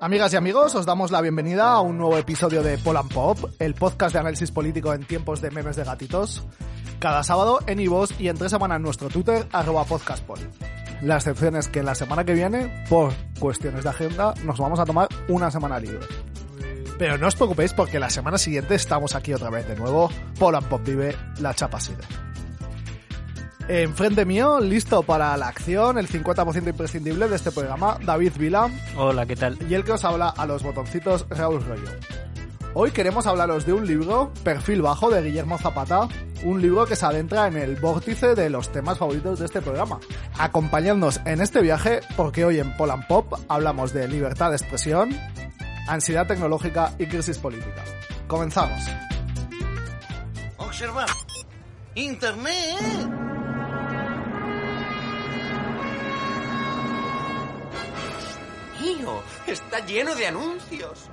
Amigas y amigos, os damos la bienvenida a un nuevo episodio de Poland Pop, el podcast de análisis político en tiempos de memes de gatitos. Cada sábado en iVoox y entre semana en nuestro Twitter, arroba podcastpol. La excepción es que la semana que viene, por cuestiones de agenda, nos vamos a tomar una semana libre. Pero no os preocupéis porque la semana siguiente estamos aquí otra vez de nuevo. Poland Pop vive, la chapa sigue. Enfrente mío, listo para la acción, el 50% imprescindible de este programa, David Vila. Hola, ¿qué tal? Y el que os habla a los botoncitos, Raúl Rollo. Hoy queremos hablaros de un libro, Perfil Bajo, de Guillermo Zapata, un libro que se adentra en el vórtice de los temas favoritos de este programa. Acompañadnos en este viaje porque hoy en Poland Pop hablamos de libertad de expresión, ansiedad tecnológica y crisis política. Comenzamos. Observar. Internet. Está lleno de anuncios.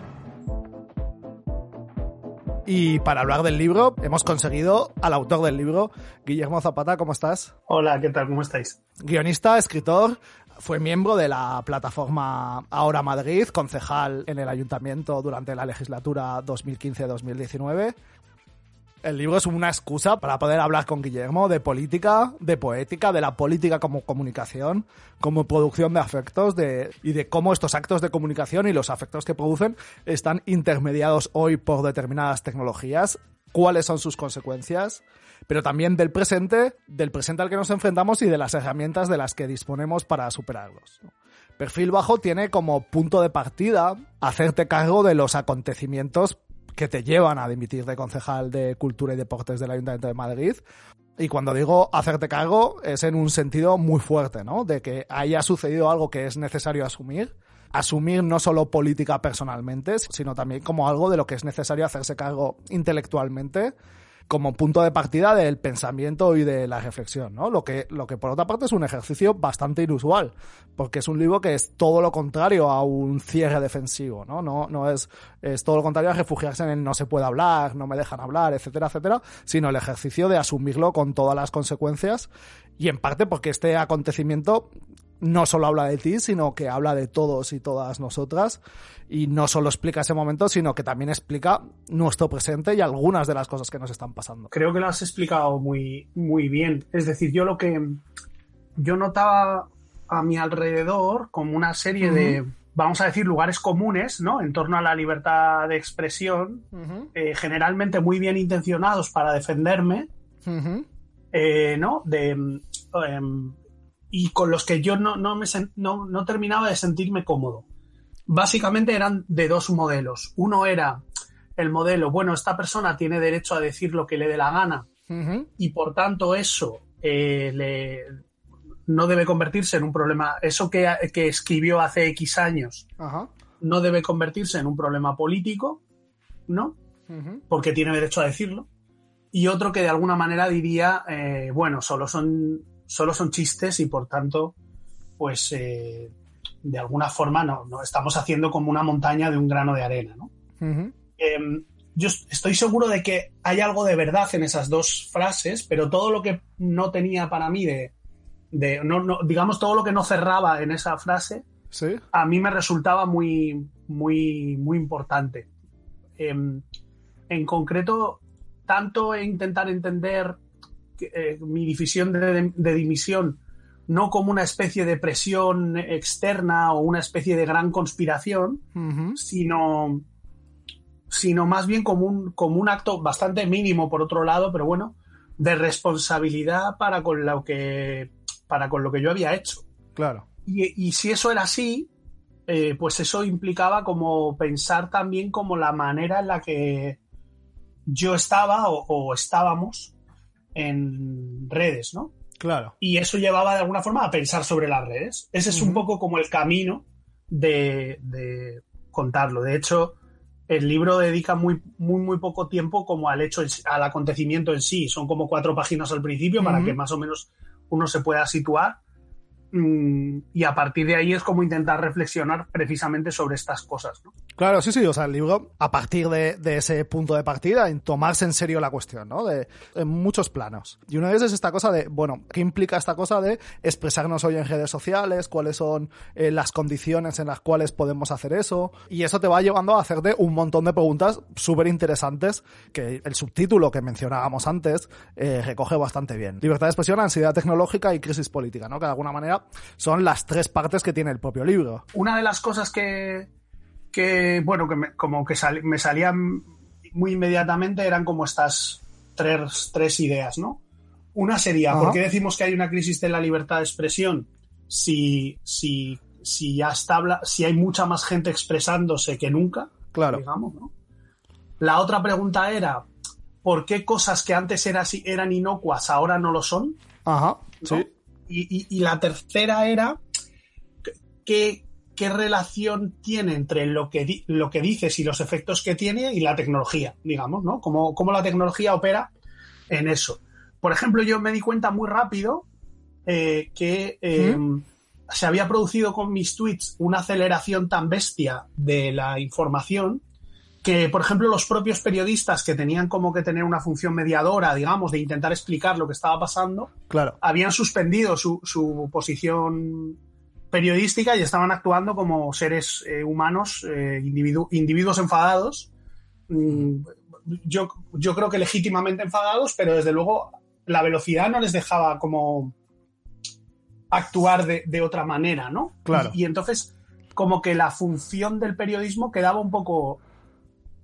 Y para hablar del libro, hemos conseguido al autor del libro, Guillermo Zapata, ¿cómo estás? Hola, ¿qué tal? ¿Cómo estáis? Guionista, escritor, fue miembro de la plataforma Ahora Madrid, concejal en el ayuntamiento durante la legislatura 2015-2019 el libro es una excusa para poder hablar con Guillermo de política, de poética, de la política como comunicación, como producción de afectos de, y de cómo estos actos de comunicación y los afectos que producen están intermediados hoy por determinadas tecnologías, cuáles son sus consecuencias, pero también del presente, del presente al que nos enfrentamos y de las herramientas de las que disponemos para superarlos. Perfil Bajo tiene como punto de partida hacerte cargo de los acontecimientos que te llevan a dimitir de concejal de Cultura y Deportes del Ayuntamiento de Madrid. Y cuando digo hacerte cargo es en un sentido muy fuerte, ¿no? De que haya sucedido algo que es necesario asumir. Asumir no solo política personalmente, sino también como algo de lo que es necesario hacerse cargo intelectualmente como punto de partida del pensamiento y de la reflexión, ¿no? Lo que, lo que por otra parte es un ejercicio bastante inusual, porque es un libro que es todo lo contrario a un cierre defensivo, ¿no? No, no es, es todo lo contrario a refugiarse en el no se puede hablar, no me dejan hablar, etcétera, etcétera, sino el ejercicio de asumirlo con todas las consecuencias y en parte porque este acontecimiento no solo habla de ti, sino que habla de todos y todas nosotras y no solo explica ese momento, sino que también explica nuestro presente y algunas de las cosas que nos están pasando. Creo que lo has explicado muy, muy bien. Es decir, yo lo que yo notaba a mi alrededor como una serie de, vamos a decir, lugares comunes, ¿no? En torno a la libertad de expresión, eh, generalmente muy bien intencionados para defenderme, eh, ¿no? De, em, y con los que yo no, no, me, no, no terminaba de sentirme cómodo básicamente eran de dos modelos. Uno era el modelo, bueno, esta persona tiene derecho a decir lo que le dé la gana y por tanto eso eh, le, no debe convertirse en un problema, eso que, que escribió hace X años no debe convertirse en un problema político, ¿no? Porque tiene derecho a decirlo. Y otro que de alguna manera diría, eh, bueno, solo son, solo son chistes y por tanto, pues... Eh, de alguna forma no, no, estamos haciendo como una montaña de un grano de arena. ¿no? Em, yo estoy seguro de que hay algo de verdad en esas dos frases, pero todo lo que no tenía para mí de, de no, no, digamos, todo lo que no cerraba en esa frase, ¿Sí? a mí me resultaba muy, muy, muy importante. Em, en concreto, tanto en intentar entender eh, mi división de, de dimisión no como una especie de presión externa o una especie de gran conspiración, sino, sino más bien como un, como un acto bastante mínimo, por otro lado, pero bueno, de responsabilidad para con lo que, para con lo que yo había hecho. Claro. Y, si eso era así, eh, pues eso implicaba como pensar también como la manera en la que yo estaba o estábamos en redes, ¿no? Claro. Y eso llevaba de alguna forma a pensar sobre las redes. Ese es un poco como el camino de, contarlo. De hecho, el libro dedica muy, muy, muy poco tiempo como al hecho, al acontecimiento en sí. Son como cuatro páginas al principio para que más o menos uno se pueda situar. Mm, y a partir de ahí es como intentar reflexionar precisamente sobre estas cosas. ¿no? Claro, sí, sí, o sea, el libro, a partir de, ese punto de partida, en tomarse en serio la cuestión, ¿no? De, en muchos planos. Y una de ellas es esta cosa de, bueno, ¿qué implica esta cosa de expresarnos hoy en redes sociales? ¿Cuáles son eh, las condiciones en las cuales podemos hacer eso? Y eso te va llevando a hacerte un montón de preguntas súper interesantes que el subtítulo que mencionábamos antes eh, recoge bastante bien. Libertad de expresión, ansiedad tecnológica y crisis política, ¿no? Que de alguna manera son las tres partes que tiene el propio libro. Una de las cosas que, que bueno, que me, como que me salían muy inmediatamente eran como estas tres, tres ideas, ¿no? Una sería, ¿por qué decimos que hay una crisis de la libertad de expresión si, si, si ya está, si hay mucha más gente expresándose que nunca? Claro. Digamos, ¿no? La otra pregunta era, ¿por qué cosas que antes eran, eran inocuas ahora no lo son? Ajá, sí. Y, la tercera era qué, qué relación tiene entre lo que, lo que dices y los efectos que tiene y la tecnología, digamos, ¿no? Cómo, cómo la tecnología opera en eso. Por ejemplo, yo me di cuenta muy rápido eh, que em, se había producido con mis tweets una aceleración tan bestia de la información que, por ejemplo, los propios periodistas que tenían como que tener una función mediadora, digamos, de intentar explicar lo que estaba pasando, claro. habían suspendido su, su posición periodística y estaban actuando como seres eh, humanos, eh, individuos enfadados. Mm, yo, yo creo que legítimamente enfadados, pero desde luego la velocidad no les dejaba como actuar de, de otra manera, ¿no? Claro. y, entonces, como que la función del periodismo quedaba un poco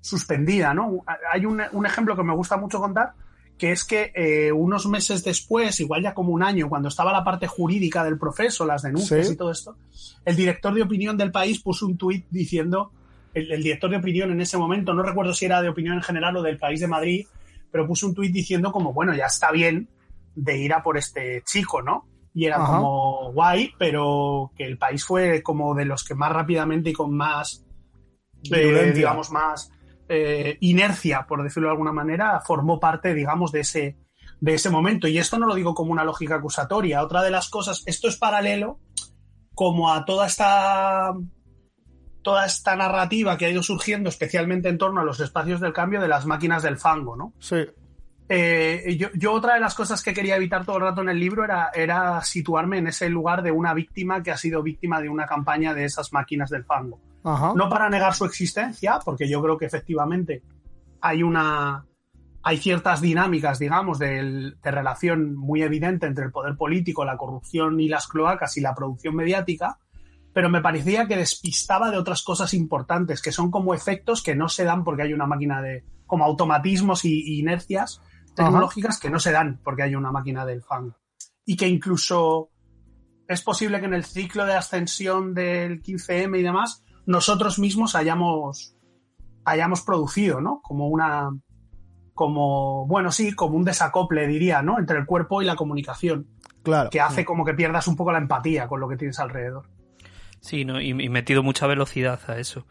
suspendida, ¿no? Hay un, ejemplo que me gusta mucho contar, que es que eh, unos meses después, igual ya como un año, cuando estaba la parte jurídica del proceso, las denuncias y todo esto, el director de opinión del país puso un tuit diciendo, el, director de opinión en ese momento, no recuerdo si era de opinión en general o del país de Madrid, pero puso un tuit diciendo como, bueno, ya está bien de ir a por este chico, ¿no? Y era como guay, pero que el país fue como de los que más rápidamente y con más, eh, digamos, más eh, inercia, por decirlo de alguna manera, formó parte, digamos, de ese, de ese momento. Y esto no lo digo como una lógica acusatoria. Otra de las cosas, esto es paralelo como a toda esta toda esta narrativa que ha ido surgiendo, especialmente en torno a los espacios del cambio de las máquinas del fango, ¿no? Sí. Eh, yo, otra de las cosas que quería evitar todo el rato en el libro era, era situarme en ese lugar de una víctima que ha sido víctima de una campaña de esas máquinas del fango. No para negar su existencia, porque yo creo que efectivamente hay una hay ciertas dinámicas, digamos, de, relación muy evidente entre el poder político, la corrupción y las cloacas y la producción mediática, pero me parecía que despistaba de otras cosas importantes, que son como efectos que no se dan porque hay una máquina de, como automatismos y, inercias tecnológicas que no se dan porque hay una máquina del fan. Y que incluso es posible que en el ciclo de ascensión del 15M y demás, nosotros mismos hayamos, hayamos producido, ¿no? Como una, como, bueno, sí, como un desacople, diría, ¿no? Entre el cuerpo y la comunicación. Claro. Que hace como que pierdas un poco la empatía con lo que tienes alrededor. Sí, ¿no? y, metido mucha velocidad a eso.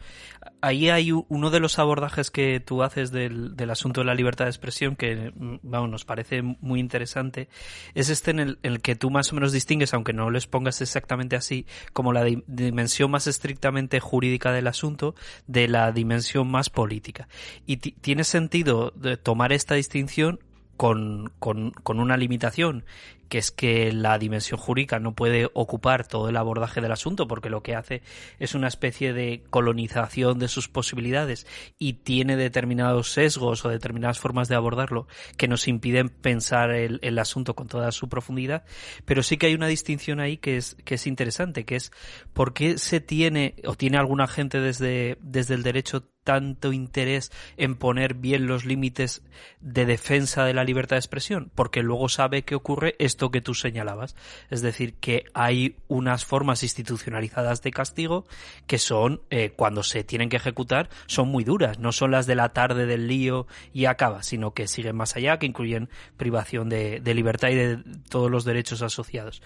Ahí hay uno de los abordajes que tú haces del, del asunto de la libertad de expresión que mm, vamos, nos parece muy interesante. Es este en el, que tú más o menos distingues, aunque no lo expongas exactamente así, como la dimensión más estrictamente jurídica del asunto de la dimensión más política. Y tiene sentido tomar esta distinción con, con, con, una limitación que es que la dimensión jurídica no puede ocupar todo el abordaje del asunto porque lo que hace es una especie de colonización de sus posibilidades y tiene determinados sesgos o determinadas formas de abordarlo que nos impiden pensar el, el asunto con toda su profundidad, pero sí que hay una distinción ahí que es, que es interesante, que es por qué se tiene o tiene alguna gente desde, desde el derecho tanto interés en poner bien los límites de defensa de la libertad de expresión, porque luego sabe que ocurre esto que tú señalabas, es decir, que hay unas formas institucionalizadas de castigo que son, eh, cuando se tienen que ejecutar, son muy duras, no son las de la tarde del lío y acaba, sino que siguen más allá, que incluyen privación de, de libertad y de todos los derechos asociados.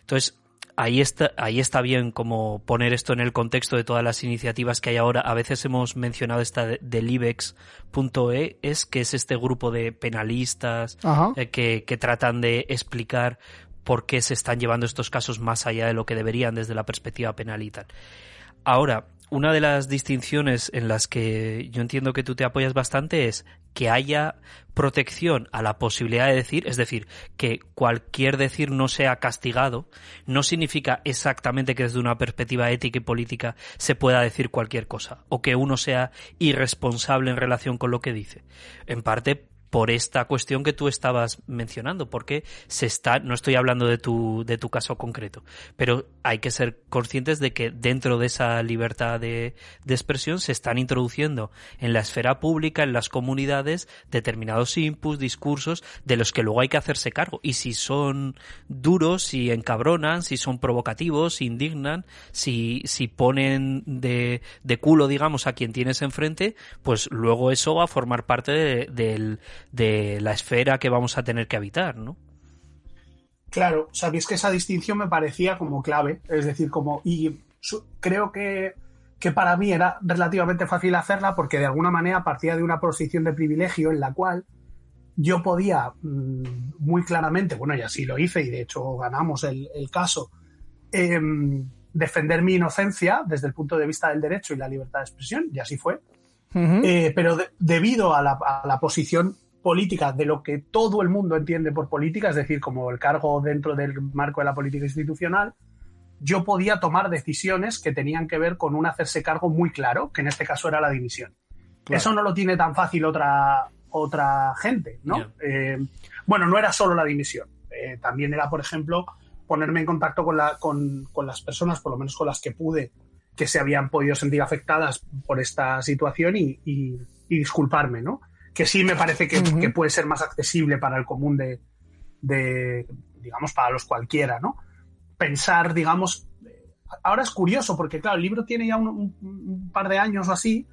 Entonces, ahí está, ahí está bien como poner esto en el contexto de todas las iniciativas que hay ahora. A veces hemos mencionado esta del IBEX.e, es que es este grupo de penalistas eh, que, que tratan de explicar por qué se están llevando estos casos más allá de lo que deberían desde la perspectiva penal y tal. Ahora, una de las distinciones en las que yo entiendo que tú te apoyas bastante es que haya protección a la posibilidad de decir, es decir, que cualquier decir no sea castigado, no significa exactamente que desde una perspectiva ética y política se pueda decir cualquier cosa, o que uno sea irresponsable en relación con lo que dice. En parte por esta cuestión que tú estabas mencionando, porque se está, no estoy hablando de tu, de tu caso concreto, pero hay que ser conscientes de que dentro de esa libertad de, de expresión se están introduciendo en la esfera pública, en las comunidades, determinados inputs, discursos de los que luego hay que hacerse cargo. Y si son duros, si encabronan, si son provocativos, si indignan, si, si ponen de, de culo, digamos, a quien tienes enfrente, pues luego eso va a formar parte de, del de la esfera que vamos a tener que habitar, ¿no? Claro, sabéis que esa distinción me parecía como clave, es decir, como, y creo que, que para mí era relativamente fácil hacerla porque de alguna manera partía de una posición de privilegio en la cual yo podía mm, muy claramente, bueno, y así lo hice y de hecho ganamos el, el caso, eh, defender mi inocencia desde el punto de vista del derecho y la libertad de expresión, y así fue. Uh -huh. eh, pero de, debido a la, a la, posición política de lo que todo el mundo entiende por política, es decir, como el cargo dentro del marco de la política institucional, yo podía tomar decisiones que tenían que ver con un hacerse cargo muy claro, que en este caso era la dimisión. Claro. Eso no lo tiene tan fácil otra, otra gente, ¿no? Yeah. Eh, bueno, no era solo la dimisión, eh, también era, por ejemplo, ponerme en contacto con, la, con, con las personas, por lo menos con las que pude, que se habían podido sentir afectadas por esta situación y, y, y disculparme, ¿no? Que sí me parece que, uh -huh. que puede ser más accesible para el común de, de, digamos, para los cualquiera, ¿no? Pensar, digamos, ahora es curioso porque, claro, el libro tiene ya un, un, un, par de años o así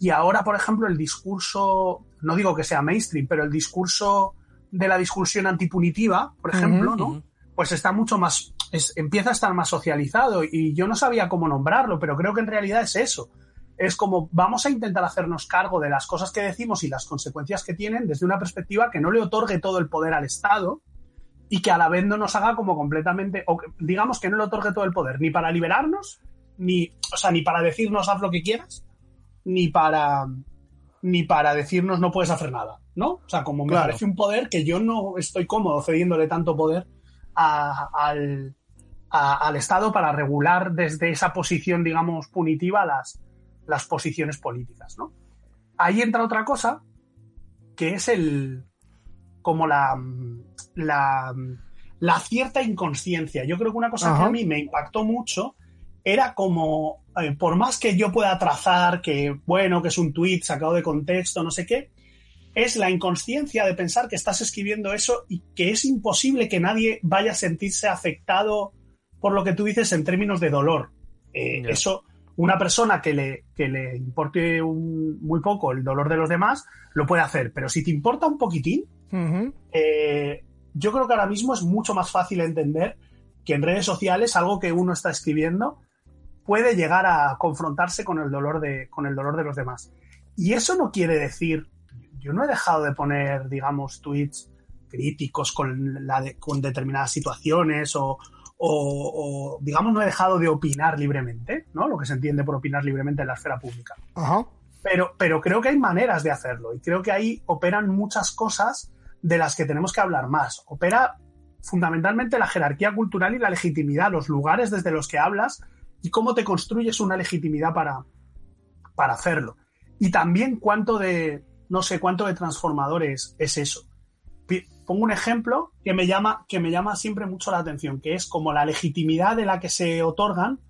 y ahora, por ejemplo, el discurso, no digo que sea mainstream, pero el discurso de la discusión antipunitiva, por ejemplo, uh -huh, ¿no? Pues está mucho más, es, empieza a estar más socializado y yo no sabía cómo nombrarlo, pero creo que en realidad es eso es como vamos a intentar hacernos cargo de las cosas que decimos y las consecuencias que tienen desde una perspectiva que no le otorgue todo el poder al Estado y que a la vez no nos haga como completamente, o digamos que no le otorgue todo el poder, ni para liberarnos, ni, o sea, ni para decirnos haz lo que quieras, ni para, ni para decirnos no puedes hacer nada, ¿no? O sea, como me claro. parece un poder que yo no estoy cómodo cediéndole tanto poder a, al, a, al Estado para regular desde esa posición, digamos, punitiva las, las posiciones políticas, ¿no? Ahí entra otra cosa, que es el como la, la, la cierta inconsciencia. Yo creo que una cosa Ajá. que a mí me impactó mucho era como, eh, por más que yo pueda trazar que, bueno, que es un tweet sacado de contexto, no sé qué, es la inconsciencia de pensar que estás escribiendo eso y que es imposible que nadie vaya a sentirse afectado por lo que tú dices en términos de dolor. Eh, yeah. Eso, una persona que le, que le importe un, muy poco el dolor de los demás, lo puede hacer. Pero si te importa un poquitín, uh -huh. eh, yo creo que ahora mismo es mucho más fácil entender que en redes sociales algo que uno está escribiendo puede llegar a confrontarse con el dolor de, con el dolor de los demás. Y eso no quiere decir, yo no he dejado de poner, digamos, tweets críticos con, la de, con determinadas situaciones o, o, o, digamos, no he dejado de opinar libremente, ¿no? Lo que se entiende por opinar libremente en la esfera pública. Ajá. Pero, pero creo que hay maneras de hacerlo y creo que ahí operan muchas cosas de las que tenemos que hablar más. Opera fundamentalmente la jerarquía cultural y la legitimidad, los lugares desde los que hablas y cómo te construyes una legitimidad para, para hacerlo. Y también cuánto de, no sé, cuánto de transformadores es eso pongo un ejemplo que me llama, que me llama siempre mucho la atención, que es como la legitimidad de la que se otorgan,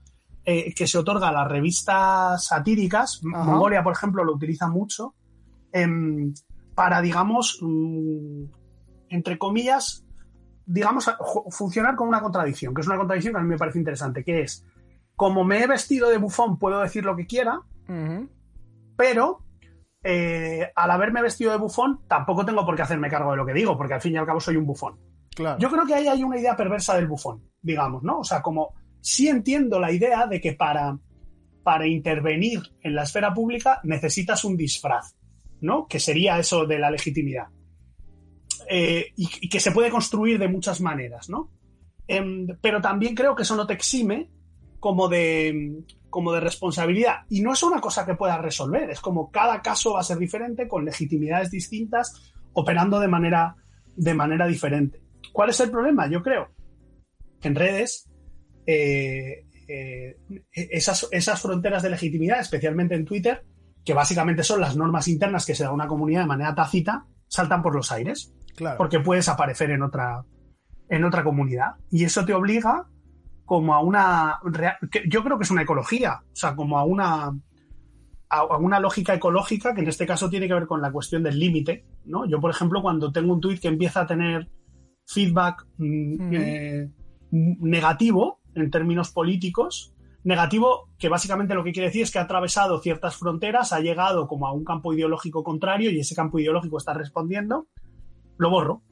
eh, que se otorga a las revistas satíricas. Ajá. Mongolia, por ejemplo, lo utiliza mucho, eh, para, digamos, mmm, entre comillas, digamos, funcionar con una contradicción, que es una contradicción que a mí me parece interesante, que es, como me he vestido de bufón, puedo decir lo que quiera, uh -huh. pero eh, al haberme vestido de bufón, tampoco tengo por qué hacerme cargo de lo que digo, porque al fin y al cabo soy un bufón. Claro. Yo creo que ahí hay una idea perversa del bufón, digamos, ¿no? O sea, como sí entiendo la idea de que para, para intervenir en la esfera pública necesitas un disfraz, ¿no? Que sería eso de la legitimidad. Eh, y, y, que se puede construir de muchas maneras, ¿no? Em, pero también creo que eso no te exime como de, como de responsabilidad. Y no es una cosa que puedas resolver, es como cada caso va a ser diferente, con legitimidades distintas, operando de manera, de manera diferente. ¿Cuál es el problema? Yo creo que en redes eh, eh, esas, esas fronteras de legitimidad, especialmente en Twitter, que básicamente son las normas internas que se da a una comunidad de manera tácita, saltan por los aires. Claro. Porque puedes aparecer en otra, en otra comunidad. Y eso te obliga como a una... Yo creo que es una ecología, o sea, como a una, a una lógica ecológica que en este caso tiene que ver con la cuestión del límite, ¿no? Yo, por ejemplo, cuando tengo un tweet que empieza a tener feedback mm, eh, negativo en términos políticos, negativo que básicamente lo que quiere decir es que ha atravesado ciertas fronteras, ha llegado como a un campo ideológico contrario y ese campo ideológico está respondiendo, lo borro.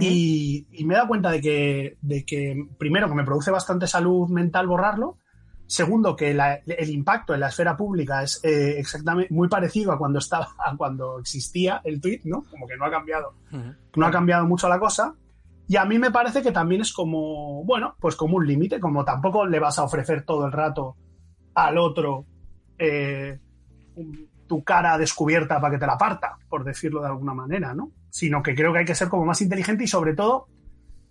Y, me he dado cuenta de que, de que, primero, que me produce bastante salud mental borrarlo. Segundo, que el impacto en la esfera pública es eh, exactamente muy parecido a cuando estaba, a cuando existía el tweet, ¿no? Como que no ha cambiado, no ha cambiado mucho la cosa. Y a mí me parece que también es como, bueno, pues como un límite, como tampoco le vas a ofrecer todo el rato al otro eh, tu cara descubierta para que te la parta, por decirlo de alguna manera, ¿no? Sino que creo que hay que ser como más inteligente y sobre todo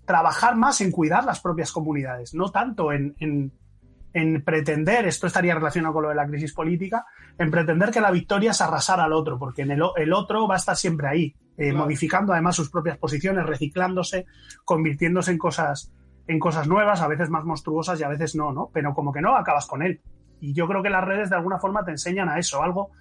trabajar más en cuidar las propias comunidades, no tanto en, en, pretender, esto estaría relacionado con lo de la crisis política, en pretender que la victoria es arrasar al otro, porque en el, el otro va a estar siempre ahí, eh, modificando además sus propias posiciones, reciclándose, convirtiéndose en cosas, en cosas nuevas, a veces más monstruosas y a veces no, ¿no? Pero como que no acabas con él. Y yo creo que las redes de alguna forma te enseñan a eso, algo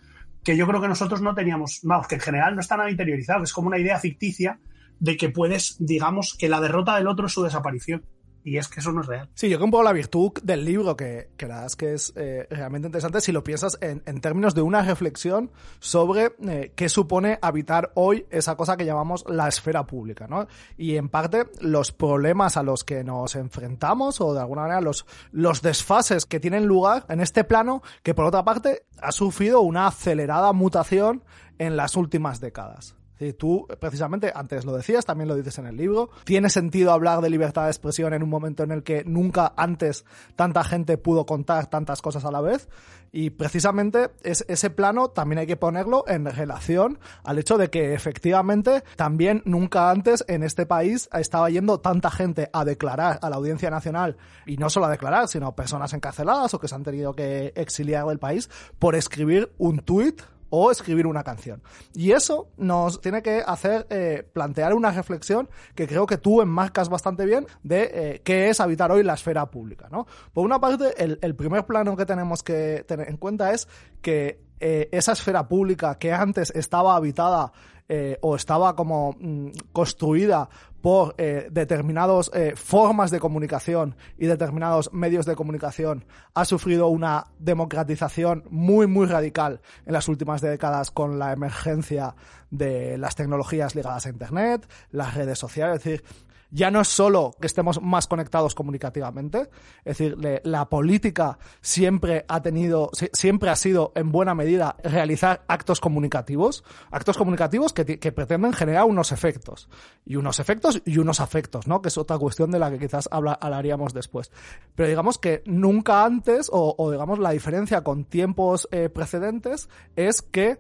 que yo creo que nosotros no teníamos, vamos, que en general no está nada interiorizado, es como una idea ficticia de que puedes, digamos, que la derrota del otro es su desaparición. Y es que eso no es real. Sí, yo creo un poco la virtud del libro, que, que la verdad es que es eh, realmente interesante si lo piensas en, en, términos de una reflexión sobre eh, qué supone habitar hoy esa cosa que llamamos la esfera pública, ¿no? Y en parte los problemas a los que nos enfrentamos o de alguna manera los, los desfases que tienen lugar en este plano que por otra parte ha sufrido una acelerada mutación en las últimas décadas. Tú, precisamente, antes lo decías, también lo dices en el libro, tiene sentido hablar de libertad de expresión en un momento en el que nunca antes tanta gente pudo contar tantas cosas a la vez. Y precisamente es, ese plano también hay que ponerlo en relación al hecho de que efectivamente también nunca antes en este país estaba yendo tanta gente a declarar a la Audiencia Nacional, y no solo a declarar, sino personas encarceladas o que se han tenido que exiliar del país por escribir un tuit o escribir una canción. Y eso nos tiene que hacer eh, plantear una reflexión que creo que tú enmarcas bastante bien de eh, qué es habitar hoy la esfera pública. ¿no? Por una parte, el, el primer plano que tenemos que tener en cuenta es que eh, esa esfera pública que antes estaba habitada eh, o estaba como mm, construida por eh, determinadas eh, formas de comunicación y determinados medios de comunicación ha sufrido una democratización muy muy radical en las últimas décadas con la emergencia de las tecnologías ligadas a internet, las redes sociales, es decir, ya no es solo que estemos más conectados comunicativamente, es decir, la política siempre ha tenido, siempre ha sido en buena medida realizar actos comunicativos, actos comunicativos que, pretenden generar unos efectos, y unos efectos y unos afectos, ¿no? Que es otra cuestión de la que quizás hablaríamos después. Pero digamos que nunca antes, o, digamos la diferencia con tiempos eh, precedentes, es que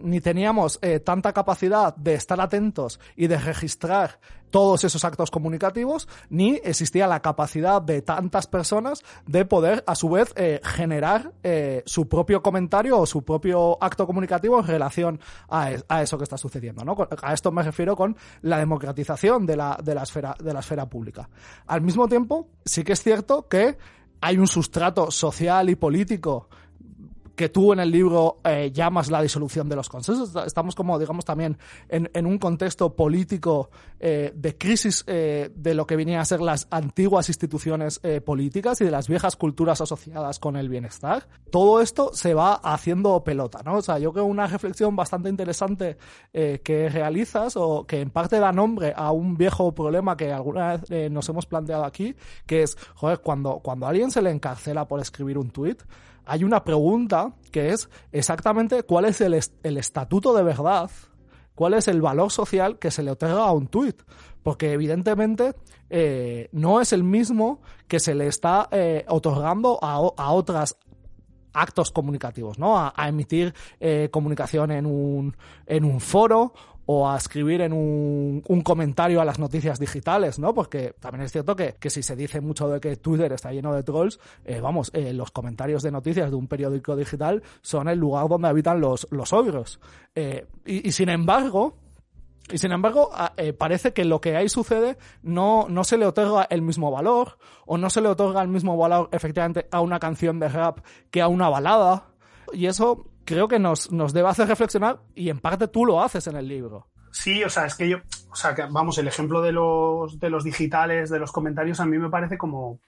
ni teníamos eh, tanta capacidad de estar atentos y de registrar todos esos actos comunicativos, ni existía la capacidad de tantas personas de poder, a su vez, eh, generar eh, su propio comentario o su propio acto comunicativo en relación a, a, eso que está sucediendo. ¿no? A esto me refiero con la democratización de la, de la, esfera, de la esfera pública. Al mismo tiempo, sí que es cierto que hay un sustrato social y político que tú en el libro eh, llamas la disolución de los consensos. Estamos como, digamos, también en, un contexto político eh, de crisis eh, de lo que venían a ser las antiguas instituciones políticas y de las viejas culturas asociadas con el bienestar. Todo esto se va haciendo pelota, ¿no? O sea, yo creo una reflexión bastante interesante que realizas o que en parte da nombre a un viejo problema que alguna vez nos hemos planteado aquí, que es, joder, cuando, cuando a alguien se le encarcela por escribir un tuit, hay una pregunta que es exactamente cuál es el, el estatuto de verdad cuál es el valor social que se le otorga a un tuit. Porque evidentemente eh, no es el mismo que se le está eh, otorgando a, a otras actos comunicativos, ¿no? A, emitir eh, comunicación en un, en un foro o a escribir en un, comentario a las noticias digitales, ¿no? Porque también es cierto que, que si se dice mucho de que Twitter está lleno de trolls, eh, vamos, eh, los comentarios de noticias de un periódico digital son el lugar donde habitan los, los ogros. Eh, y, y sin embargo, y sin embargo, eh, parece que lo que ahí sucede no, no se le otorga el mismo valor, o no se le otorga el mismo valor efectivamente a una canción de rap que a una balada. Y eso creo que nos, nos debe hacer reflexionar, y en parte tú lo haces en el libro. Sí, o sea, es que yo, o sea, que, vamos, el ejemplo de los, de los digitales, de los comentarios, a mí me parece como,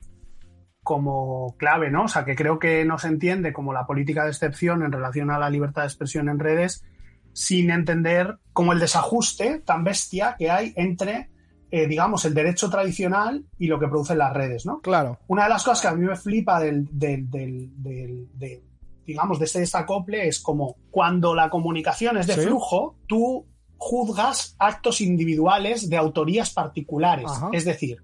como clave, ¿no? O sea, que creo que no se entiende como la política de excepción en relación a la libertad de expresión en redes sin entender como el desajuste tan bestia que hay entre, eh, digamos, el derecho tradicional y lo que producen las redes, ¿no? Claro. Una de las cosas que a mí me flipa del, del, del, del de, digamos, de este desacople es como cuando la comunicación es de ¿Sí? flujo, tú juzgas actos individuales de autorías particulares. Ajá. Es decir,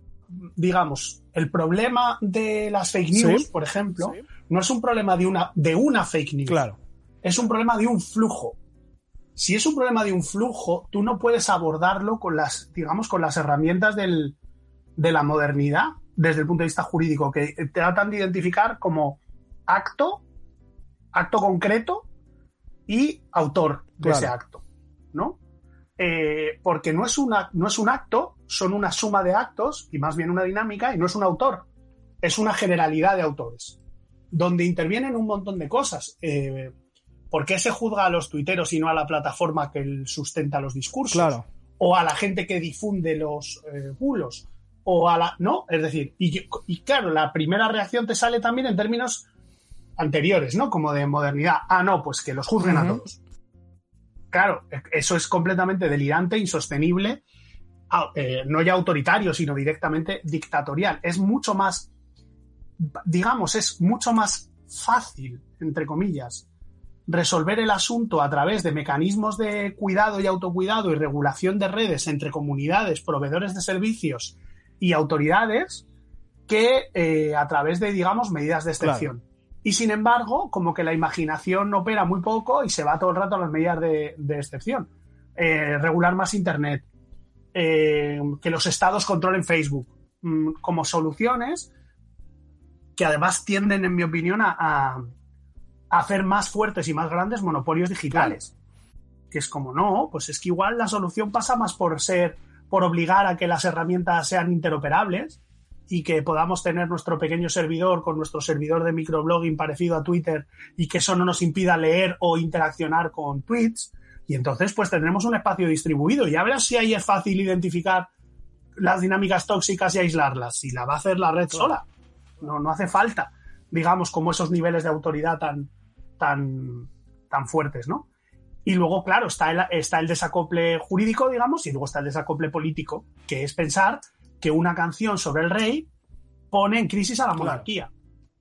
digamos, el problema de las fake news, ¿Sí? por ejemplo, ¿Sí? no es un problema de una, de una fake news. Claro. Es un problema de un flujo si es un problema de un flujo, tú no puedes abordarlo con las, digamos, con las herramientas del, de la modernidad desde el punto de vista jurídico, que tratan de identificar como acto, acto concreto y autor de claro. ese acto, ¿no? Eh, porque no es, una, no es un acto, son una suma de actos y más bien una dinámica y no es un autor, es una generalidad de autores, donde intervienen un montón de cosas. Eh, ¿por qué se juzga a los tuiteros y no a la plataforma que sustenta los discursos? Claro. O a la gente que difunde los eh, bulos. O a la. No, es decir, y, y, claro, la primera reacción te sale también en términos anteriores, ¿no? Como de modernidad. Ah, no, pues que los juzguen uh -huh. a todos. Claro, eso es completamente delirante, insostenible, eh, no ya autoritario, sino directamente dictatorial. Es mucho más, digamos, es mucho más fácil, entre comillas, resolver el asunto a través de mecanismos de cuidado y autocuidado y regulación de redes entre comunidades, proveedores de servicios y autoridades que eh, a través de, digamos, medidas de excepción. Y sin embargo, como que la imaginación opera muy poco y se va todo el rato a las medidas de, de excepción. Eh, regular más Internet, eh, que los estados controlen Facebook, mmm, como soluciones que además tienden, en mi opinión, a, a hacer más fuertes y más grandes monopolios digitales. Que es como, no, pues es que igual la solución pasa más por ser, por obligar a que las herramientas sean interoperables y que podamos tener nuestro pequeño servidor con nuestro servidor de microblogging parecido a Twitter y que eso no nos impida leer o interaccionar con tweets. Y entonces, pues tendremos un espacio distribuido. Ya verás si ahí es fácil identificar las dinámicas tóxicas y aislarlas. Si la va a hacer la red sola. No, no hace falta, digamos, como esos niveles de autoridad tan, tan, tan fuertes, ¿no? Y luego, claro, está el, está el desacople jurídico, digamos, y luego está el desacople político, que es pensar que una canción sobre el rey pone en crisis a la monarquía.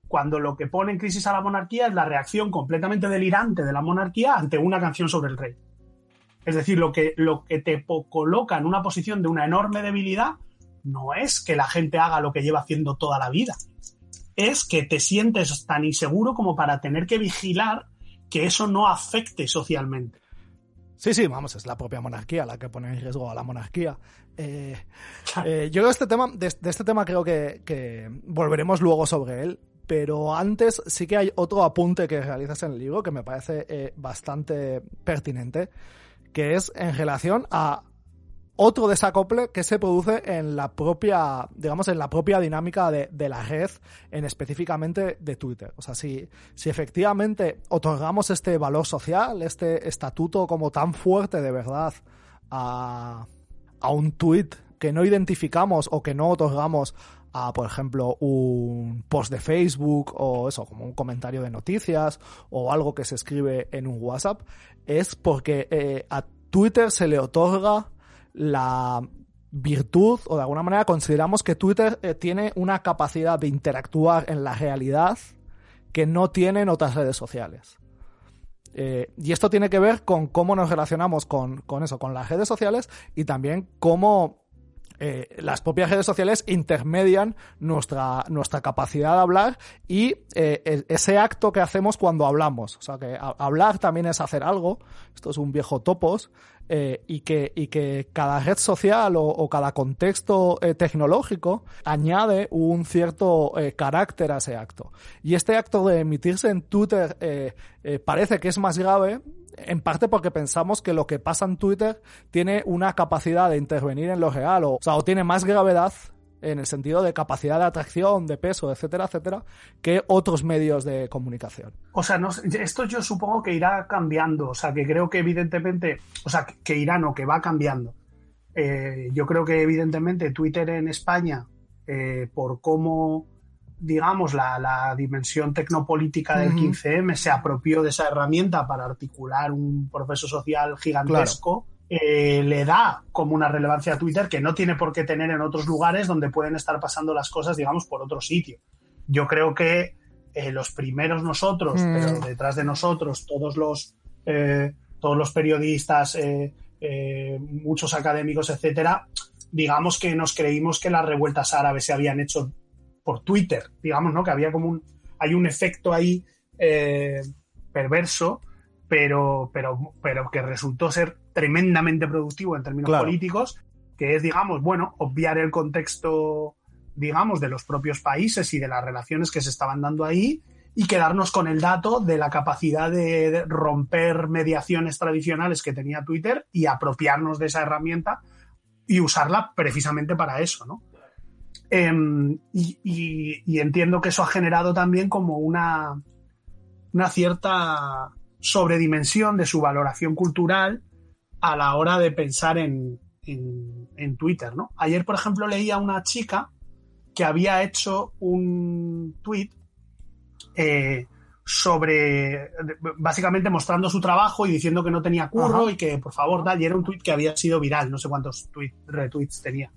Cuando lo que pone en crisis a la monarquía es la reacción completamente delirante de la monarquía ante una canción sobre el rey. Es decir, lo que, lo que te coloca en una posición de una enorme debilidad no es que la gente haga lo que lleva haciendo toda la vida, es que te sientes tan inseguro como para tener que vigilar que eso no afecte socialmente. Sí, sí, vamos, es la propia monarquía la que pone en riesgo a la monarquía. Eh, eh, yo de este tema, de, de este tema creo que, que, volveremos luego sobre él, pero antes sí que hay otro apunte que realizas en el libro que me parece eh, bastante pertinente, que es en relación a otro desacople que se produce en la propia, digamos, en la propia dinámica de, la red, en específicamente de Twitter. O sea, si, si efectivamente otorgamos este valor social, este estatuto como tan fuerte de verdad a, a un tweet que no identificamos o que no otorgamos a, por ejemplo, un post de Facebook o eso, como un comentario de noticias o algo que se escribe en un WhatsApp, es porque eh, a Twitter se le otorga la virtud o de alguna manera consideramos que Twitter eh, tiene una capacidad de interactuar en la realidad que no tienen otras redes sociales. Eh, y esto tiene que ver con cómo nos relacionamos con, con eso, con las redes sociales y también cómo eh, las propias redes sociales intermedian nuestra, nuestra capacidad de hablar y eh, ese acto que hacemos cuando hablamos. O sea, que hablar también es hacer algo. Esto es un viejo topos. Eh, y, que, y que cada red social o, cada contexto tecnológico añade un cierto carácter a ese acto. Y este acto de emitirse en Twitter parece que es más grave en parte porque pensamos que lo que pasa en Twitter tiene una capacidad de intervenir en lo real, o, o, tiene más gravedad en el sentido de capacidad de atracción, de peso, etcétera, etcétera, que otros medios de comunicación. O sea, no, esto yo supongo que irá cambiando, o sea, que creo que evidentemente, o sea, que irá, no, que va cambiando. Eh, yo creo que evidentemente Twitter en España, eh, por cómo digamos, la, dimensión tecnopolítica del 15M se apropió de esa herramienta para articular un proceso social gigantesco, eh, le da como una relevancia a Twitter que no tiene por qué tener en otros lugares donde pueden estar pasando las cosas, digamos, por otro sitio. Yo creo que eh, los primeros nosotros, mm. pero detrás de nosotros, todos los, eh, todos los periodistas, muchos académicos, etcétera, digamos que nos creímos que las revueltas árabes se habían hecho por Twitter, digamos, ¿no? Que había como un, hay un efecto ahí perverso, pero, pero, pero que resultó ser tremendamente productivo en términos políticos, que es, digamos, bueno, obviar el contexto, digamos, de los propios países y de las relaciones que se estaban dando ahí y quedarnos con el dato de la capacidad de romper mediaciones tradicionales que tenía Twitter y apropiarnos de esa herramienta y usarla precisamente para eso, ¿no? Em, y, entiendo que eso ha generado también como una, una cierta sobredimensión de su valoración cultural a la hora de pensar en, en, Twitter, ¿no? Ayer, por ejemplo, leía a una chica que había hecho un tweet eh, sobre, básicamente mostrando su trabajo y diciendo que no tenía curro y que, por favor, tal, y era un tweet que había sido viral, no sé cuántos tweet, retweets tenía.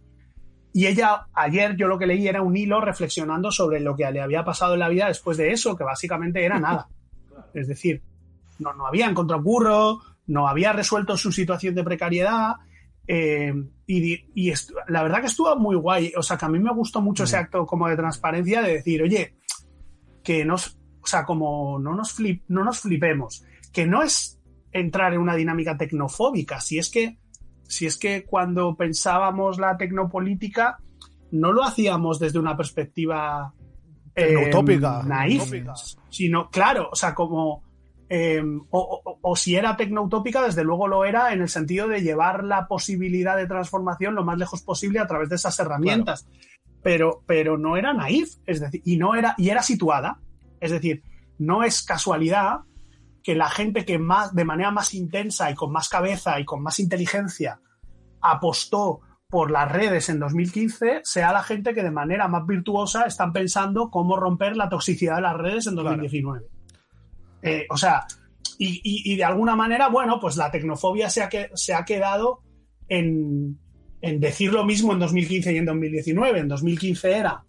Y ella, ayer yo lo que leí era un hilo reflexionando sobre lo que le había pasado en la vida después de eso, que básicamente era nada. Es decir, no, no había encontrado curro, no había resuelto su situación de precariedad. Eh, y, la verdad que estuvo muy guay. O sea, que a mí me gustó mucho ese acto como de transparencia de decir, oye, que nos, o sea, como no nos, flip, no nos flipemos, que no es entrar en una dinámica tecnofóbica, si es que si es que cuando pensábamos la tecnopolítica no lo hacíamos desde una perspectiva eh, naif, sino, claro, o sea, como... Em, o, si era tecnoutópica, desde luego lo era en el sentido de llevar la posibilidad de transformación lo más lejos posible a través de esas herramientas. Pero, pero no era naif, es decir, y no era, y era situada. Es decir, no es casualidad que la gente que más, de manera más intensa y con más cabeza y con más inteligencia apostó por las redes en 2015 sea la gente que de manera más virtuosa están pensando cómo romper la toxicidad de las redes en 2019. Eh, o sea, y, de alguna manera, bueno, pues la tecnofobia se ha, que, se ha quedado en, en decir lo mismo en 2015 y en 2019. En 2015 era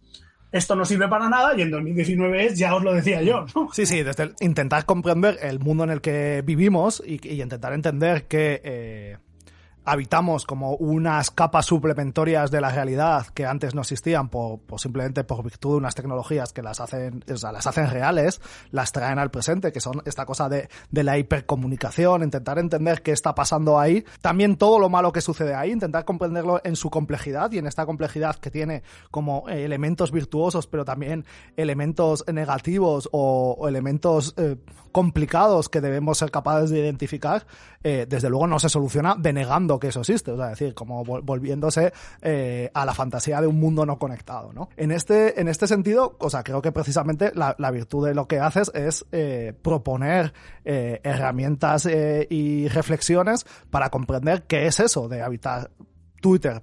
esto no sirve para nada y en 2019 es, ya os lo decía yo. Sí, sí, desde intentar comprender el mundo en el que vivimos y, intentar entender que eh, habitamos como unas capas suplementorias de la realidad que antes no existían por, simplemente por virtud de unas tecnologías que las hacen, las hacen reales, las traen al presente, que son esta cosa de, la hipercomunicación, intentar entender qué está pasando ahí, también todo lo malo que sucede ahí, intentar comprenderlo en su complejidad y en esta complejidad que tiene como elementos virtuosos, pero también elementos negativos o, elementos eh, complicados que debemos ser capaces de identificar, eh, desde luego no se soluciona denegando que eso existe, o sea, decir, como volviéndose eh, a la fantasía de un mundo no conectado, ¿no? En este, en este sentido, creo que precisamente la, virtud de lo que haces es eh, proponer herramientas y reflexiones para comprender qué es eso de habitar Twitter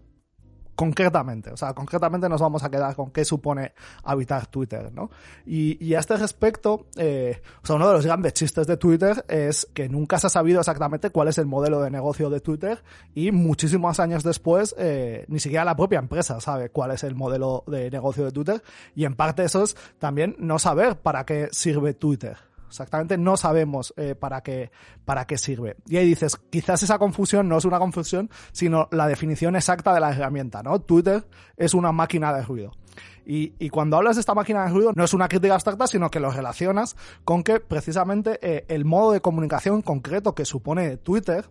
concretamente. O sea, concretamente nos vamos a quedar con qué supone habitar Twitter, ¿no? Y, a este respecto, eh, o sea, uno de los grandes chistes de Twitter es que nunca se ha sabido exactamente cuál es el modelo de negocio de Twitter y muchísimos años después eh, ni siquiera la propia empresa sabe cuál es el modelo de negocio de Twitter y en parte eso es también no saber para qué sirve Twitter. Exactamente no sabemos eh, para, qué, para qué sirve. Y ahí dices, quizás esa confusión no es una confusión, sino la definición exacta de la herramienta, ¿no? Twitter es una máquina de ruido. Y, y, cuando hablas de esta máquina de ruido, no es una crítica abstracta, sino que lo relacionas con que precisamente eh, el modo de comunicación concreto que supone Twitter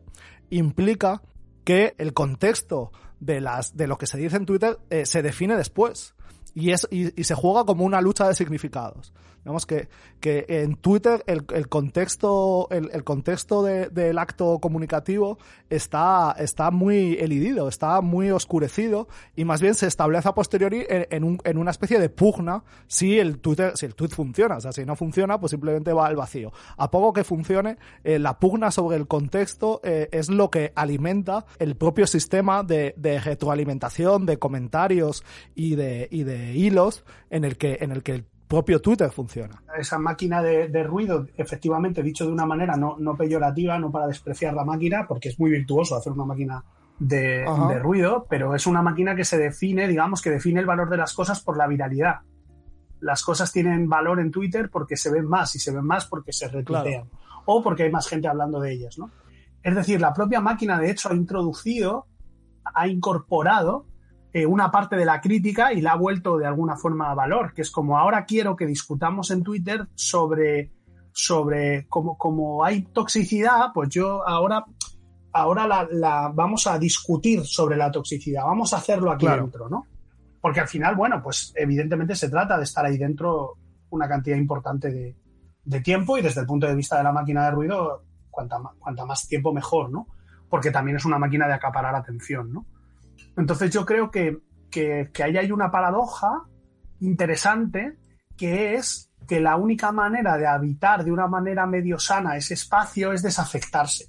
implica que el contexto de, las, de lo que se dice en Twitter eh, se define después. Y, es, y, y, se juega como una lucha de significados. Digamos que, que en Twitter el, el contexto, el, el contexto de, del acto comunicativo está, está muy elidido, está muy oscurecido y más bien se establece a posteriori en, en, un, en una especie de pugna si el Twitter, si el tweet funciona. O sea, si no funciona, pues simplemente va al vacío. A poco que funcione, eh, la pugna sobre el contexto eh, es lo que alimenta el propio sistema de, de retroalimentación, de comentarios y de, y de hilos en el que, en el que el propio Twitter funciona. Esa máquina de, de, ruido, efectivamente, dicho de una manera no, no, peyorativa, no para despreciar la máquina, porque es muy virtuoso hacer una máquina de, de, ruido, pero es una máquina que se define, digamos, que define el valor de las cosas por la viralidad. Las cosas tienen valor en Twitter porque se ven más, y se ven más porque se retuitean, claro. o porque hay más gente hablando de ellas, ¿no? Es decir, la propia máquina, de hecho, ha introducido, ha incorporado eh, una parte de la crítica y la ha vuelto de alguna forma a valor, que es como ahora quiero que discutamos en Twitter sobre, sobre como, como hay toxicidad, pues yo ahora, ahora la, la, vamos a discutir sobre la toxicidad, vamos a hacerlo aquí claro. dentro, ¿no? Porque al final, bueno, pues evidentemente se trata de estar ahí dentro una cantidad importante de, de tiempo y desde el punto de vista de la máquina de ruido, cuanta, cuanta más tiempo mejor, ¿no? Porque también es una máquina de acaparar atención, ¿no? Entonces yo creo que, que, que ahí hay una paradoja interesante que es que la única manera de habitar de una manera medio sana ese espacio es desafectarse.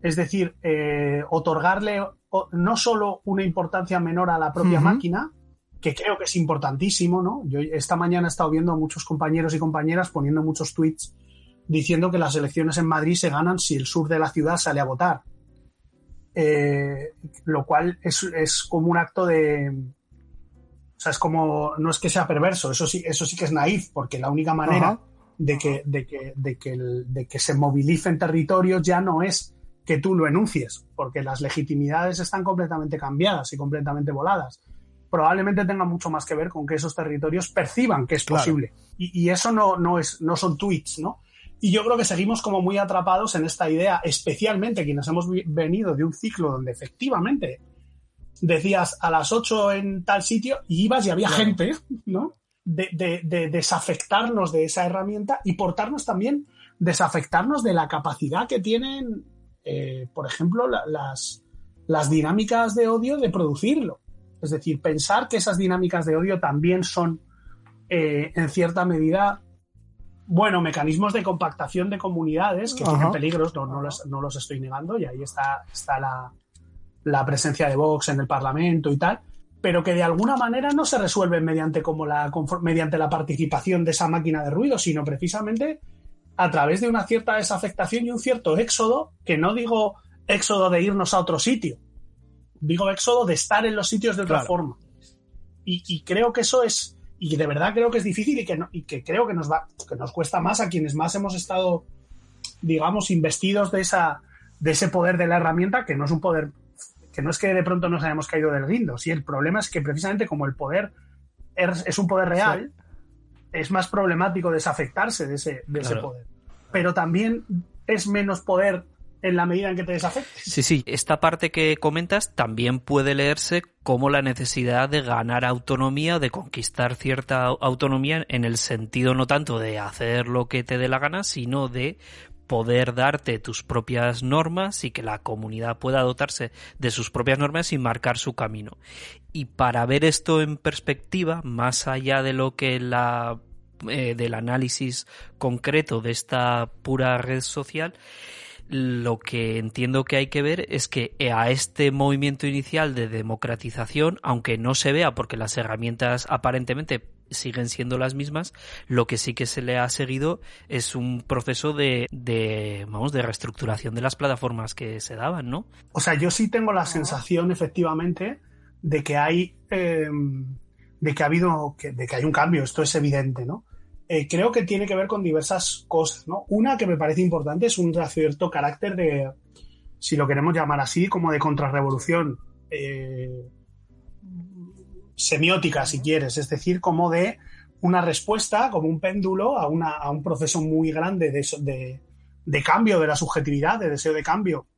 Es decir, eh, otorgarle no solo una importancia menor a la propia uh -huh. máquina, que creo que es importantísimo, ¿no? Yo esta mañana he estado viendo a muchos compañeros y compañeras poniendo muchos tweets diciendo que las elecciones en Madrid se ganan si el sur de la ciudad sale a votar eh, lo cual es, es, como un acto de... O sea, es como... No es que sea perverso, eso sí, eso sí que es naif, porque la única manera uh -huh. de, que, de, que, de, que el, de que se movilicen territorios ya no es que tú lo enuncies, porque las legitimidades están completamente cambiadas y completamente voladas. Probablemente tenga mucho más que ver con que esos territorios perciban que es claro. posible. Y, y, eso no, no, es, no son tweets, ¿no? Y yo creo que seguimos como muy atrapados en esta idea, especialmente quienes hemos venido de un ciclo donde efectivamente decías a las 8 en tal sitio y ibas y había claro. gente, ¿no? De, de, de, desafectarnos de esa herramienta y portarnos también, desafectarnos de la capacidad que tienen, eh, por ejemplo, la, las, las dinámicas de odio de producirlo. Es decir, pensar que esas dinámicas de odio también son, eh, en cierta medida, bueno, mecanismos de compactación de comunidades que tienen peligros, no, no, los, no, los, estoy negando, y ahí está, está la, la, presencia de Vox en el Parlamento y tal, pero que de alguna manera no se resuelven mediante, como la, mediante la participación de esa máquina de ruido, sino precisamente a través de una cierta desafectación y un cierto éxodo, que no digo éxodo de irnos a otro sitio, digo éxodo de estar en los sitios de otra claro. forma. Y, y creo que eso es, y de verdad creo que es difícil y que, no, y que creo que nos, va, que nos cuesta más a quienes más hemos estado, digamos, investidos de, esa, de ese poder de la herramienta, que no es un poder, que no es que de pronto nos hayamos caído del guindo, sí, el problema es que precisamente como el poder es, es un poder real, sí. es más problemático desafectarse de ese, de claro. ese poder. Pero también es menos poder en la medida en que te desafectes. Sí, sí, esta parte que comentas también puede leerse como la necesidad de ganar autonomía, de conquistar cierta autonomía en el sentido no tanto de hacer lo que te dé la gana, sino de poder darte tus propias normas y que la comunidad pueda dotarse de sus propias normas y marcar su camino. Y para ver esto en perspectiva, más allá de lo que la eh, del análisis concreto de esta pura red social, lo que entiendo que hay que ver es que a este movimiento inicial de democratización, aunque no se vea porque las herramientas aparentemente siguen siendo las mismas, lo que sí que se le ha seguido es un proceso de, de vamos, de reestructuración de las plataformas que se daban, ¿no? O sea, yo sí tengo la sensación, efectivamente, de que hay, eh, de que ha habido, que, de que hay un cambio, esto es evidente, ¿no? Eh, creo que tiene que ver con diversas cosas, ¿no? Una que me parece importante es un cierto carácter de, si lo queremos llamar así, como de contrarrevolución eh, semiótica, si quieres, es decir, como de una respuesta, como un péndulo a, una, a un proceso muy grande de, de, de cambio de la subjetividad, de deseo de cambio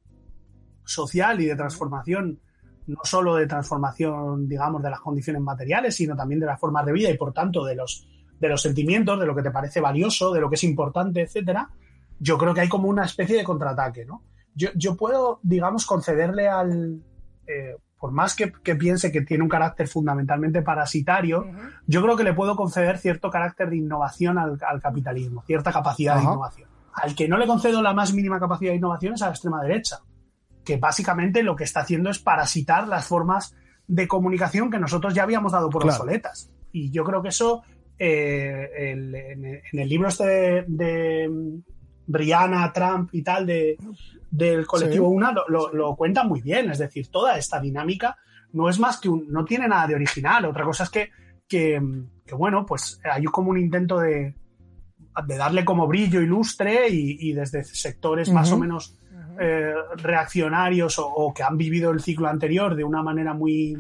social y de transformación, no solo de transformación, digamos, de las condiciones materiales, sino también de las formas de vida y, por tanto, de los, de los sentimientos, de lo que te parece valioso, de lo que es importante, etcétera, yo creo que hay como una especie de contraataque, ¿no? Yo, yo puedo, digamos, concederle al. Eh, por más que, que, piense que tiene un carácter fundamentalmente parasitario, uh -huh. yo creo que le puedo conceder cierto carácter de innovación al, al capitalismo, cierta capacidad uh -huh. de innovación. Al que no le concedo la más mínima capacidad de innovación es a la extrema derecha, que básicamente lo que está haciendo es parasitar las formas de comunicación que nosotros ya habíamos dado por claro. obsoletas. Y yo creo que eso, eh, el, en, el libro este de, de Brianna, Trump y tal, de, del colectivo sí. UNA, lo, lo, lo, cuenta muy bien. Es decir, toda esta dinámica no es más que un. no tiene nada de original. Otra cosa es que, que, que bueno, pues hay como un intento de, de darle como brillo y lustre y, y desde sectores uh -huh. más o menos eh, reaccionarios o, o, que han vivido el ciclo anterior de una manera muy,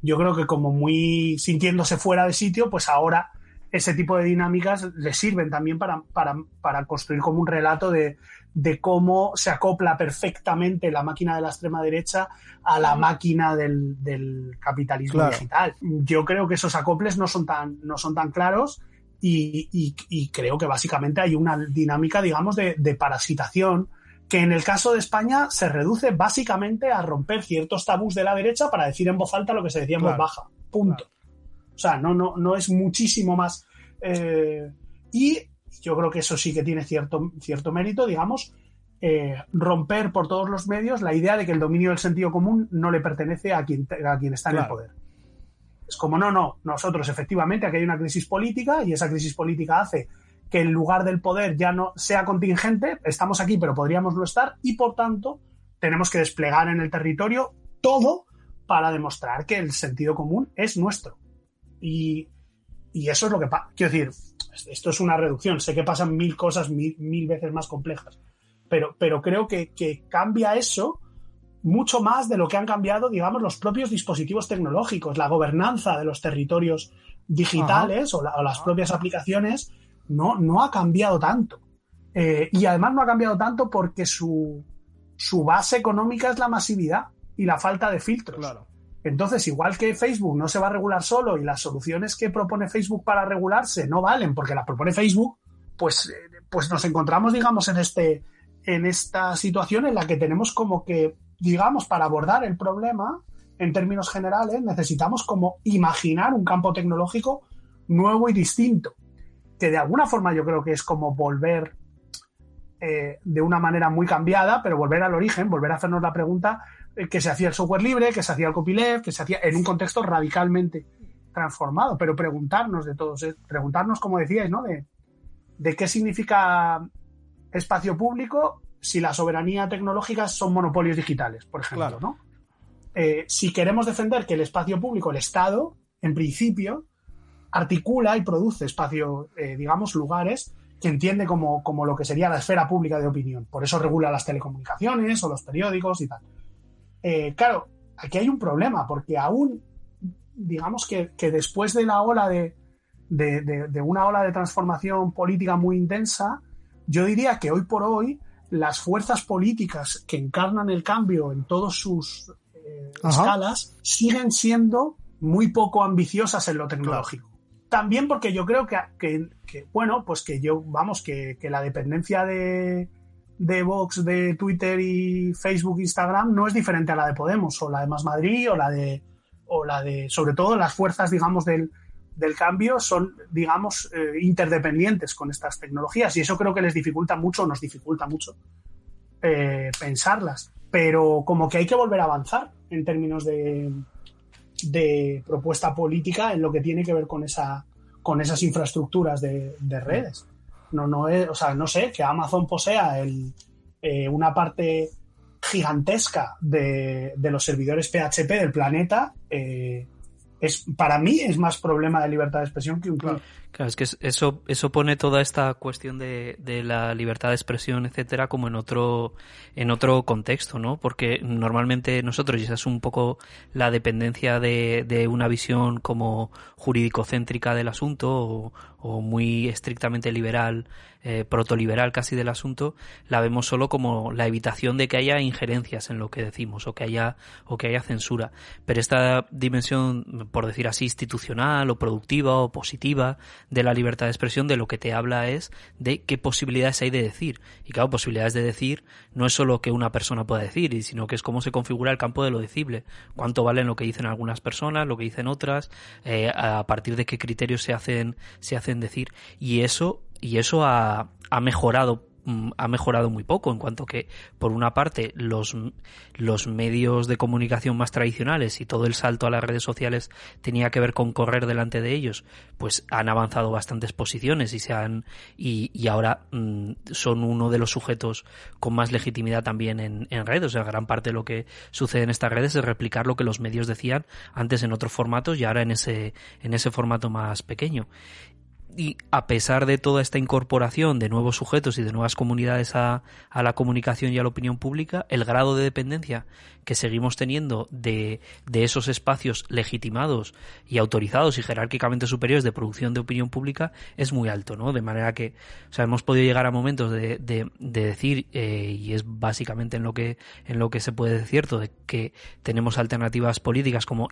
yo creo que como muy sintiéndose fuera de sitio, pues ahora ese tipo de dinámicas les sirven también para, para, para construir como un relato de, de, cómo se acopla perfectamente la máquina de la extrema derecha a la máquina del, del capitalismo claro. digital. Yo creo que esos acoples no son tan, no son tan claros y, y, y creo que básicamente hay una dinámica, digamos, de, de parasitación que en el caso de España se reduce básicamente a romper ciertos tabús de la derecha para decir en voz alta lo que se decía en claro. voz baja. Punto. O sea, no, no, no es muchísimo más. Eh, y yo creo que eso sí que tiene cierto, cierto mérito, digamos, eh, romper por todos los medios la idea de que el dominio del sentido común no le pertenece a quien, a quien está claro. en el poder. Es como, no, no, nosotros efectivamente aquí hay una crisis política y esa crisis política hace que el lugar del poder ya no sea contingente, estamos aquí pero podríamos no estar y por tanto tenemos que desplegar en el territorio todo para demostrar que el sentido común es nuestro. Y, y eso es lo que pasa. Quiero decir, esto es una reducción. Sé que pasan mil cosas mil, mil veces más complejas. Pero, pero creo que, que, cambia eso mucho más de lo que han cambiado, digamos, los propios dispositivos tecnológicos, la gobernanza de los territorios digitales o, la, o, las propias aplicaciones no, no ha cambiado tanto. Eh, y además no ha cambiado tanto porque su, su base económica es la masividad y la falta de filtros. Claro. Entonces, igual que Facebook no se va a regular solo y las soluciones que propone Facebook para regularse no valen porque las propone Facebook, pues, pues nos encontramos, digamos, en, este, en esta situación en la que tenemos como que, digamos, para abordar el problema, en términos generales, necesitamos como imaginar un campo tecnológico nuevo y distinto que de alguna forma yo creo que es como volver eh, de una manera muy cambiada, pero volver al origen, volver a hacernos la pregunta eh, que se hacía el software libre, que se hacía el copyleft, que se hacía en un contexto radicalmente transformado, pero preguntarnos de todos, eh, preguntarnos, como decíais, ¿no? De, de qué significa espacio público si la soberanía tecnológica son monopolios digitales, por ejemplo, claro. ¿no? Eh, si queremos defender que el espacio público, el Estado, en principio, articula y produce espacio, eh, digamos, lugares que entiende como, como, lo que sería la esfera pública de opinión. Por eso regula las telecomunicaciones o los periódicos y tal. Eh, claro, aquí hay un problema, porque aún, digamos que, que después de la ola de, de, de, de, una ola de transformación política muy intensa, yo diría que hoy por hoy las fuerzas políticas que encarnan el cambio en todas sus eh, escalas siguen siendo muy poco ambiciosas en lo tecnológico. Claro también porque yo creo que, que, que, bueno, pues que yo, vamos, que, que la dependencia de, de Vox, de Twitter y Facebook, Instagram no es diferente a la de Podemos, o la de Más Madrid, o la de, o la de, sobre todo las fuerzas, digamos, del, del cambio son, digamos, eh, interdependientes con estas tecnologías y eso creo que les dificulta mucho, nos dificulta mucho eh, pensarlas. Pero como que hay que volver a avanzar en términos de, de propuesta política en lo que tiene que ver con esa con esas infraestructuras de, de redes. No, no es, o sea, no sé, que Amazon posea el, eh, una parte gigantesca de, de, los servidores PHP del planeta, eh, es, para mí es más problema de libertad de expresión que un Claro, es que eso, eso pone toda esta cuestión de, de, la libertad de expresión, etcétera, como en otro, en otro contexto, ¿no? Porque normalmente nosotros, y esa es un poco la dependencia de, de una visión como jurídico-céntrica del asunto, o, o muy estrictamente liberal, eh, protoliberal casi del asunto, la vemos solo como la evitación de que haya injerencias en lo que decimos, o que haya, o que haya censura. Pero esta dimensión, por decir así, institucional, o productiva, o positiva, de la libertad de expresión, de lo que te habla es de qué posibilidades hay de decir. Y claro, posibilidades de decir no es solo que una persona pueda decir, sino que es cómo se configura el campo de lo decible. Cuánto valen lo que dicen algunas personas, lo que dicen otras, eh, a partir de qué criterios se hacen, se hacen decir. Y eso, y eso ha, ha mejorado ha mejorado muy poco en cuanto que por una parte los, los medios de comunicación más tradicionales y todo el salto a las redes sociales tenía que ver con correr delante de ellos pues han avanzado bastantes posiciones y se han y, y ahora mm, son uno de los sujetos con más legitimidad también en, en redes. O sea gran parte de lo que sucede en estas redes es replicar lo que los medios decían antes en otros formatos y ahora en ese en ese formato más pequeño y a pesar de toda esta incorporación de nuevos sujetos y de nuevas comunidades a, a, la comunicación y a la opinión pública, el grado de dependencia que seguimos teniendo de, de, esos espacios legitimados y autorizados y jerárquicamente superiores de producción de opinión pública es muy alto, ¿no? De manera que, o sea, hemos podido llegar a momentos de, de, de decir, eh, y es básicamente en lo que, en lo que se puede decir cierto, de que tenemos alternativas políticas como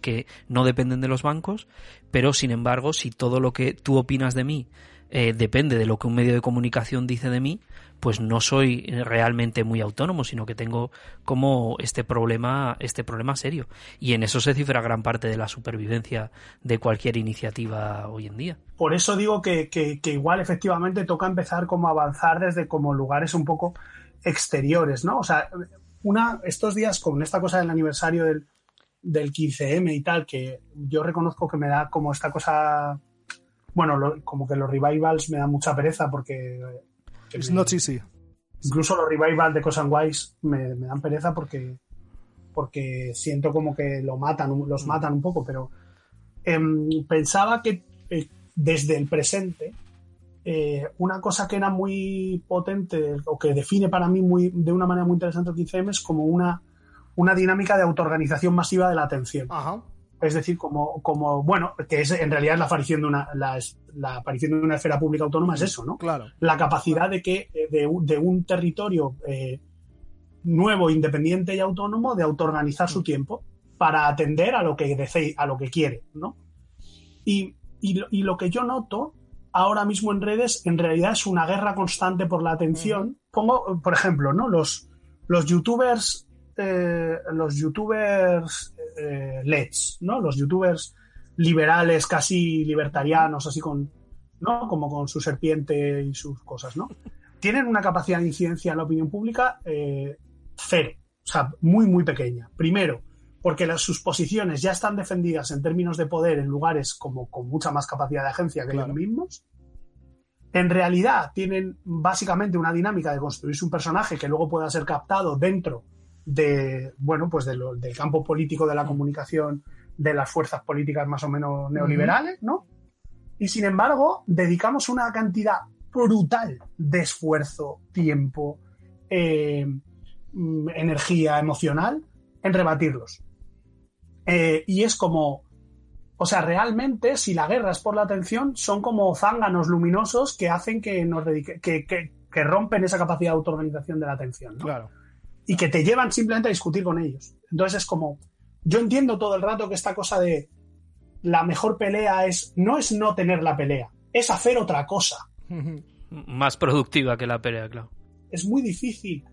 que no dependen de los bancos, pero sin embargo, si todo lo que tú opinas de mí eh, depende de lo que un medio de comunicación dice de mí, pues no soy realmente muy autónomo, sino que tengo como este problema, este problema serio. Y en eso se cifra gran parte de la supervivencia de cualquier iniciativa hoy en día. Por eso digo que, que, igual efectivamente toca empezar como a avanzar desde como lugares un poco exteriores, ¿no? O sea, una, estos días con esta cosa del aniversario del, del 15M y tal, que yo reconozco que me da como esta cosa bueno, lo, como que los revivals me dan mucha pereza porque... It's me, not easy. Incluso los revivals de Cosan Wise me, me, dan pereza porque, porque siento como que lo matan, los matan un poco, pero eh, pensaba que eh, desde el presente eh, una cosa que era muy potente o que define para mí muy, de una manera muy interesante el 15M es como una, una dinámica de autoorganización masiva de la atención. Ajá es decir, como, como, bueno, que es en realidad la aparición de una, la, la aparición de una esfera pública autónoma es eso, ¿no? Claro. La capacidad de que, de, de un territorio eh, nuevo, independiente y autónomo de autoorganizar su tiempo para atender a lo que desee, a lo que quiere, ¿no? Y, y, y, lo que yo noto ahora mismo en redes, en realidad es una guerra constante por la atención. Pongo, por ejemplo, ¿no? Los, los youtubers eh, los youtubers eh, LEDs, ¿no? Los youtubers liberales, casi libertarianos, así con, ¿no? Como con su serpiente y sus cosas, ¿no? Tienen una capacidad de incidencia en la opinión pública eh, cero, o sea, muy, muy pequeña. Primero, porque las, sus posiciones ya están defendidas en términos de poder en lugares como con mucha más capacidad de agencia que claro. ellos mismos. En realidad tienen básicamente una dinámica de construirse un personaje que luego pueda ser captado dentro de, bueno, pues de lo, del campo político de la comunicación de las fuerzas políticas más o menos neoliberales, ¿no? Y sin embargo, dedicamos una cantidad brutal de esfuerzo, tiempo, eh, energía emocional en rebatirlos. Eh, y es como, o sea, realmente, si la guerra es por la atención, son como zánganos luminosos que hacen que nos dedique, que, que, que rompen esa capacidad de autoorganización de la atención. ¿no? Claro y que te llevan simplemente a discutir con ellos. Entonces es como, yo entiendo todo el rato que esta cosa de la mejor pelea es, no es no tener la pelea, es hacer otra cosa. Más productiva que la pelea, claro. Es muy difícil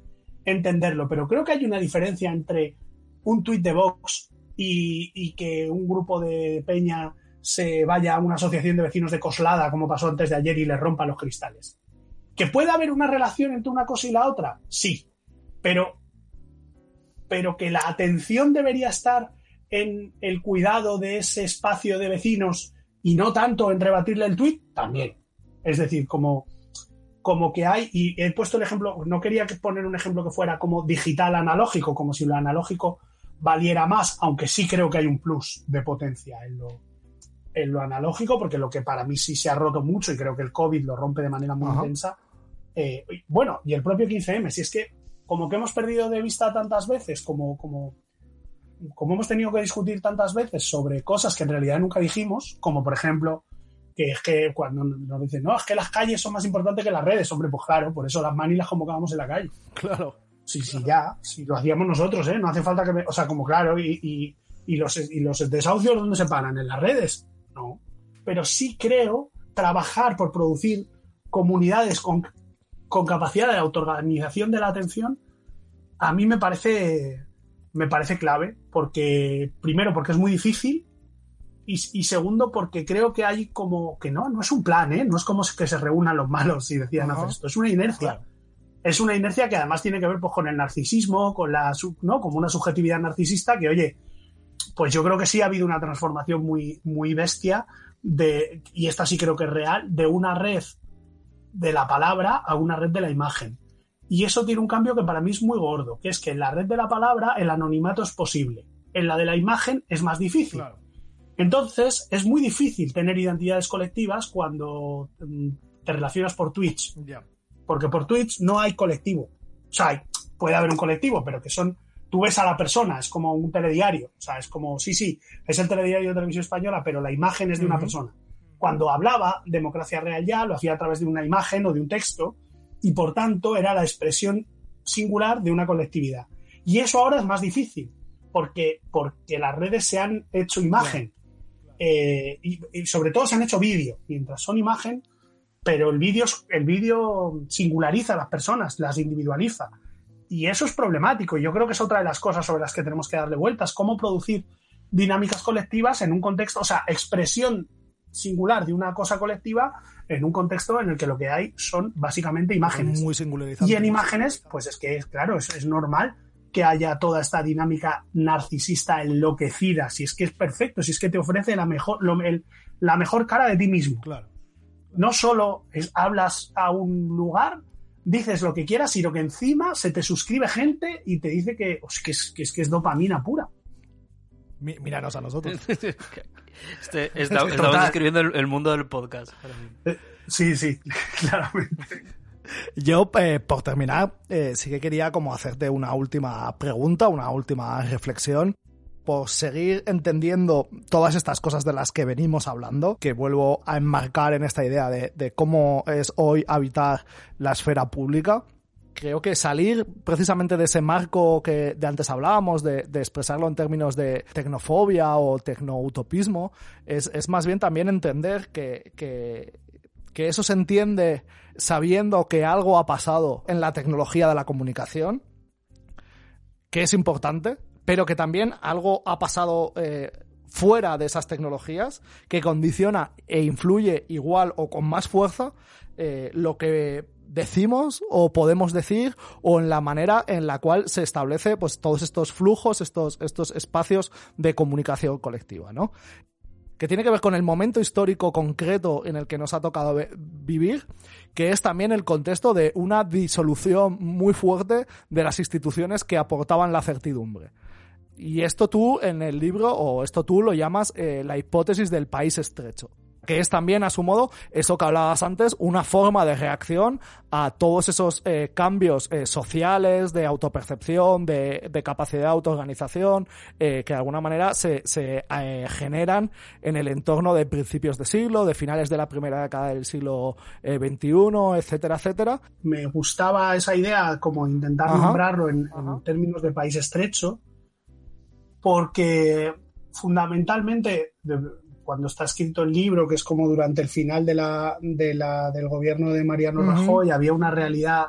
entenderlo, pero creo que hay una diferencia entre un tuit de Vox y, y, que un grupo de peña se vaya a una asociación de vecinos de Coslada, como pasó antes de ayer, y le rompa los cristales. ¿Que puede haber una relación entre una cosa y la otra? Sí. Pero pero que la atención debería estar en el cuidado de ese espacio de vecinos y no tanto en rebatirle el tuit, también. Es decir, como, como que hay, y he puesto el ejemplo, no quería poner un ejemplo que fuera como digital analógico, como si lo analógico valiera más, aunque sí creo que hay un plus de potencia en lo, en lo analógico, porque lo que para mí sí se ha roto mucho y creo que el COVID lo rompe de manera muy Ajá. intensa. eh, bueno, y el propio 15M, si es que como que hemos perdido de vista tantas veces, como, como, como hemos tenido que discutir tantas veces sobre cosas que en realidad nunca dijimos, como por ejemplo, que es que cuando nos dicen, no, es que las calles son más importantes que las redes, hombre, pues claro, por eso las manis las convocábamos en la calle. Claro. Sí, sí, ya, si lo hacíamos nosotros, ¿eh? No hace falta que me... O sea, como claro, y, y, y los, y los desahucios, ¿dónde se paran? ¿En las redes? No. Pero sí creo trabajar por producir comunidades con, con capacidad de autoorganización de la atención, a mí me parece, me parece clave, porque primero porque es muy difícil y, y segundo porque creo que hay como que no, no es un plan, ¿eh? No es como que se reúnan los malos y decían Ajá. hacer esto, es una inercia Claro. es una inercia que además tiene que ver pues, con el narcisismo, con la ¿no? como una subjetividad narcisista que, oye, pues yo creo que sí ha habido una transformación muy, muy bestia de, y esta sí creo que es real, de una red de la palabra a una red de la imagen. Y eso tiene un cambio que para mí es muy gordo, que es que en la red de la palabra el anonimato es posible, en la de la imagen es más difícil. Claro. Entonces, es muy difícil tener identidades colectivas cuando mm, te relacionas por Twitch, Ya. porque por Twitch no hay colectivo. O sea, puede haber un colectivo, pero que son. Tú ves a la persona, es como un telediario. O sea, es como, sí, sí, es el telediario de televisión española, pero la imagen es de una persona. Cuando hablaba Democracia Real ya, lo hacía a través de una imagen o de un texto, y por tanto era la expresión singular de una colectividad. Y eso ahora es más difícil, porque, porque las redes se han hecho imagen. Eh, y, y sobre todo se han hecho vídeo. Mientras son imagen, pero el vídeo el vídeo singulariza a las personas, las individualiza. Y eso es problemático. Y yo creo que es otra de las cosas sobre las que tenemos que darle vueltas. Cómo producir dinámicas colectivas en un contexto, o sea, expresión singular de una cosa colectiva en un contexto en el que lo que hay son básicamente imágenes. Muy singularizante. Y en imágenes, pues es que es claro, es, es normal que haya toda esta dinámica narcisista enloquecida. Si es que es perfecto, si es que te ofrece la mejor, lo- el- la mejor cara de ti mismo Claro. no solo es- hablas a un lugar, dices lo que quieras, sino que encima se te suscribe gente y te dice que, que, es, que, es, que es dopamina pura. Míranos a nosotros. Este, está- estamos describiendo el, el mundo del podcast. Eh, Sí, sí, claramente. Yo, eh, por terminar, eh, sí que quería como hacerte una última pregunta, una última reflexión. Por seguir entendiendo todas estas cosas de las que venimos hablando, que vuelvo a enmarcar en esta idea de, de cómo es hoy habitar la esfera pública, creo que salir precisamente de ese marco que de antes hablábamos, de, expresarlo en términos de tecnofobia o tecnoutopismo, es, es más bien también entender que, que, que eso se entiende sabiendo que algo ha pasado en la tecnología de la comunicación, que es importante, pero que también algo ha pasado eh, fuera de esas tecnologías que condiciona e influye igual o con más fuerza eh, lo que decimos o podemos decir o en la manera en la cual se establece pues todos estos flujos, estos, estos espacios de comunicación colectiva, ¿no? que tiene que ver con el momento histórico concreto en el que nos ha tocado vivir, que es también el contexto de una disolución muy fuerte de las instituciones que aportaban la certidumbre. Y esto tú en el libro, o esto tú lo llamas eh, la hipótesis del país estrecho que es también, a su modo, eso que hablabas antes, una forma de reacción a todos esos eh, cambios eh, sociales, de autopercepción, de, de capacidad de autoorganización, eh, que de alguna manera se, se generan en el entorno de principios de siglo, de finales de la primera década del siglo XXI, etcétera, etcétera. Me gustaba esa idea, como intentar Ajá. nombrarlo en, términos de país estrecho, porque fundamentalmente, cuando está escrito el libro, que es como durante el final de la, de la- del gobierno de Mariano. Rajoy, había una realidad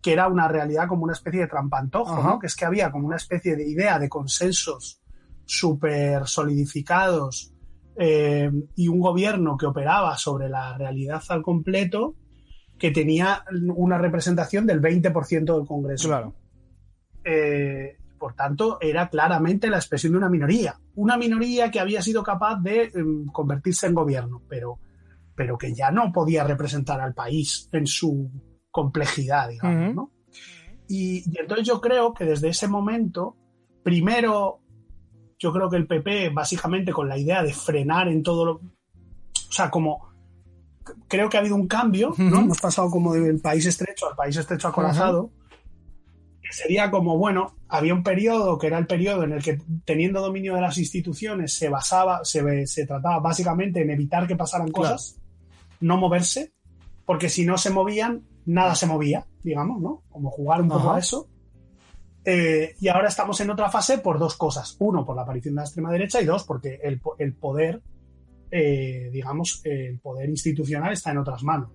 que era una realidad como una especie de trampantojo. ¿no? que es que había como una especie de idea de consensos súper solidificados eh, y un gobierno que operaba sobre la realidad al completo que tenía una representación del 20% del Congreso. Claro. Eh, por tanto, era claramente la expresión de una minoría. Una minoría que había sido capaz de em, convertirse en gobierno, pero, pero que ya no podía representar al país en su complejidad, digamos, Ujú. ¿no? Y, y entonces yo creo que desde ese momento primero, yo creo que el PP, básicamente con la idea de frenar en todo lo. O sea, como. Creo que ha habido un cambio, ¿no? Hemos pasado como del país estrecho al país estrecho acorazado. Sería como, bueno, había un periodo que era el periodo en el que, teniendo dominio de las instituciones, se basaba, se, se trataba básicamente en evitar que pasaran Claro. cosas, no moverse, porque si no se movían, nada se movía, digamos, ¿no? Como jugar un poco a eso. Eh, y ahora estamos en otra fase por dos cosas. Uno, por la aparición de la extrema derecha y dos, porque el, el poder, eh, digamos, el poder institucional está en otras manos.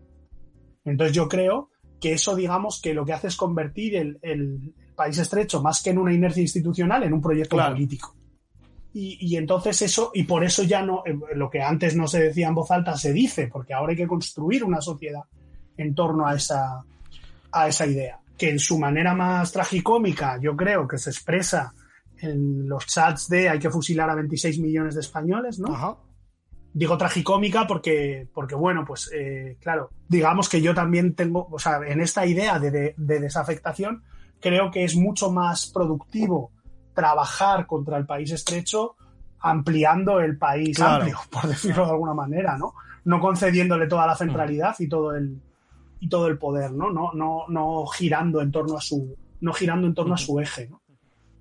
Entonces yo creo que eso, digamos, que lo que hace es convertir el, el país estrecho más que en una inercia institucional en un proyecto Claro. político. Y, y entonces eso, y por eso ya no, eh, lo que antes no se decía en voz alta se dice, porque ahora hay que construir una sociedad en torno a esa, a esa idea. Que en su manera más tragicómica, yo creo que se expresa en los chats de hay que fusilar a 26 millones de españoles, ¿no? Ajá. Digo tragicómica porque, porque bueno, pues eh, claro, digamos que yo también tengo, o sea, en esta idea de, de- de desafectación, creo que es mucho más productivo trabajar contra el país estrecho ampliando el país Claro. amplio, por decirlo de alguna manera, ¿no? No concediéndole toda la centralidad y todo el y todo el poder, ¿no? No, no, no girando en torno a su, no girando en torno a su eje, ¿no?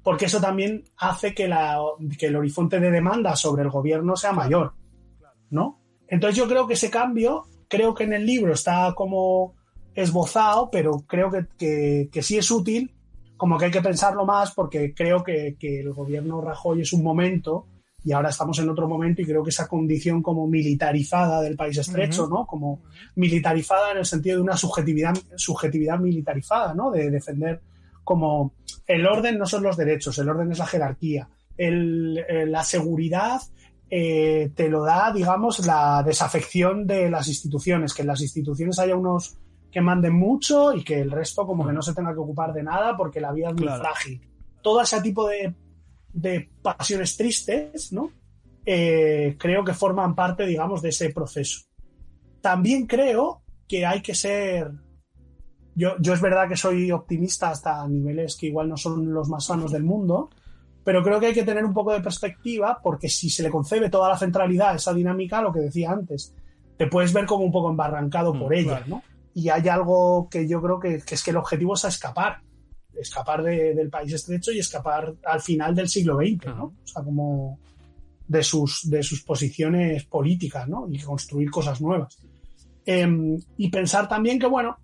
Porque eso también hace que, la, que el horizonte de demanda sobre el gobierno sea mayor, ¿no? Entonces yo creo que ese cambio, creo que en el libro está como esbozado, pero creo que, que, que sí es útil, como que hay que pensarlo más porque creo que, que el gobierno Rajoy es un momento y ahora estamos en otro momento y creo que esa condición como militarizada del país estrecho. ¿no? Como militarizada en el sentido de una subjetividad, subjetividad militarizada, ¿no? De defender como el orden no son los derechos, el orden es la jerarquía. El, eh, la seguridad eh, te lo da, digamos, la desafección de las instituciones, que en las instituciones haya unos que manden mucho y que el resto como que no se tenga que ocupar de nada porque la vida es muy Claro. frágil. Todo ese tipo de, de pasiones tristes, ¿no? Eh, creo que forman parte, digamos, de ese proceso. También creo que hay que ser yo, yo es verdad que soy optimista hasta niveles que igual no son los más sanos del mundo, pero creo que hay que tener un poco de perspectiva porque si se le concede toda la centralidad a esa dinámica, lo que decía antes, te puedes ver como un poco embarrancado Mm, por ella, claro. ¿no? Y hay algo que yo creo que, que es que el objetivo es a escapar, escapar de- del país estrecho y escapar al final del siglo XX, ¿no? O sea, como de sus, de sus posiciones políticas, ¿no? Y construir cosas nuevas. Em, y pensar también que, bueno,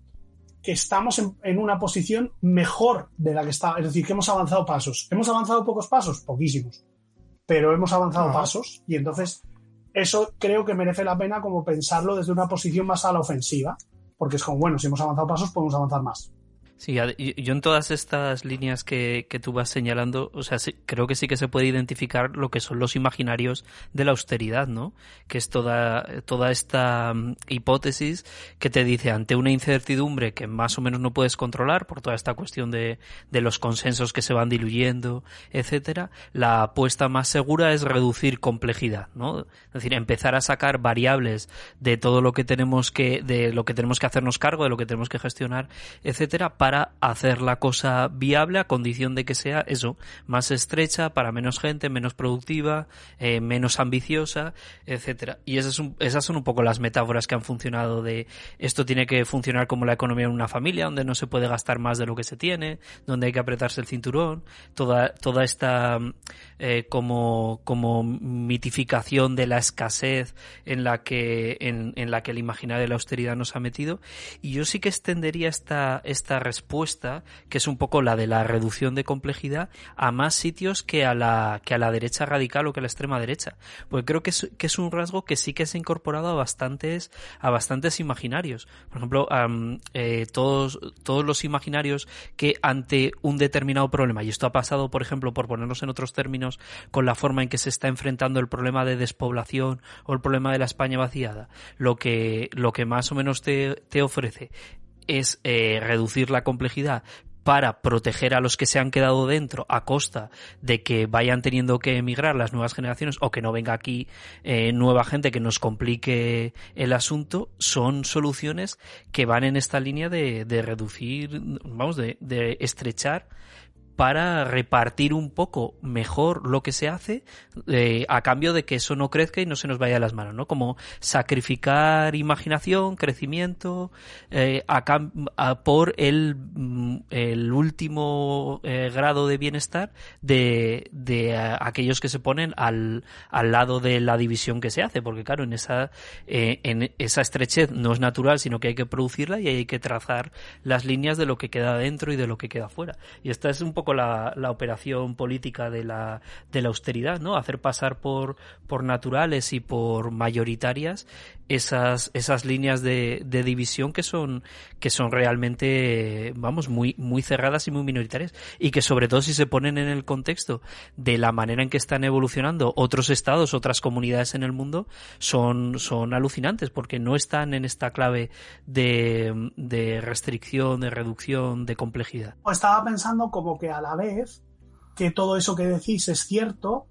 que estamos en, en una posición mejor de la que está, es decir, que hemos avanzado pasos. ¿Hemos avanzado pocos pasos? Poquísimos. Pero hemos avanzado Ajá. pasos y entonces eso creo que merece la pena como pensarlo desde una posición más a la ofensiva, porque es como, bueno, si hemos avanzado pasos, podemos avanzar más. Sí, yo en todas estas líneas que, que tú vas señalando, o sea, sí- creo que sí que se puede identificar lo que son los imaginarios de la austeridad, ¿no? Que es toda, toda esta mm, hipótesis que te dice ante una incertidumbre que más o menos no puedes controlar por toda esta cuestión de, de los consensos que se van diluyendo, etcétera, la apuesta más segura es reducir complejidad, ¿no? Es decir, empezar a sacar variables de todo lo que tenemos que, de lo que tenemos que hacernos cargo, de lo que tenemos que gestionar, etcétera, para hacer la cosa viable a condición de que sea eso, más estrecha, para menos gente, menos productiva, eh, menos ambiciosa, etcétera. Y esas, son- esas son un poco las metáforas que han funcionado de esto tiene que funcionar como la economía en una familia, donde no se puede gastar más de lo que se tiene, donde hay que apretarse el cinturón, toda, toda esta eh, como, como mitificación de la escasez en la que, en, en la que el imaginario de la austeridad nos ha metido. Y yo sí que extendería esta, esta respuesta, que es un poco la de la reducción de complejidad, a más sitios que a la, que a la derecha radical o que a la extrema derecha. Porque creo que es, que es un rasgo que sí que se ha incorporado a bastantes, a bastantes imaginarios. Por ejemplo, eh, todos, todos los imaginarios que ante un determinado problema, y esto ha pasado, por ejemplo, por ponernos en otros términos, con la forma en que se está enfrentando el problema de despoblación o el problema de la España vaciada, lo que, lo que más o menos te, te ofrece es eh, reducir la complejidad para proteger a los que se han quedado dentro a costa de que vayan teniendo que emigrar las nuevas generaciones o que no venga aquí eh, nueva gente que nos complique el asunto, son soluciones que van en esta línea de, de reducir, vamos, de, de estrechar para repartir un poco mejor lo que se hace eh, a cambio de que eso no crezca y no se nos vaya de las manos, ¿no? Como sacrificar imaginación, crecimiento eh, a, por el, mm, último eh, grado de bienestar de, de aquellos que se ponen al, al lado de la división que se hace, porque claro, en esa, en esa estrechez no es natural, sino que hay que producirla y hay que trazar las líneas de lo que queda dentro y de lo que queda fuera. Y esta es un la, operación política de la, de la austeridad, ¿no? Hacer pasar por, por naturales y por mayoritarias esas, esas líneas de, división que son, que son realmente, vamos, muy, muy cerradas y muy minoritarias. Y que sobre todo si se ponen en el contexto de la manera en que están evolucionando otros estados, otras comunidades en el mundo, son, son alucinantes porque no están en esta clave de, de restricción, de reducción, de complejidad. Estaba pensando como que a la vez que todo eso que decís es cierto,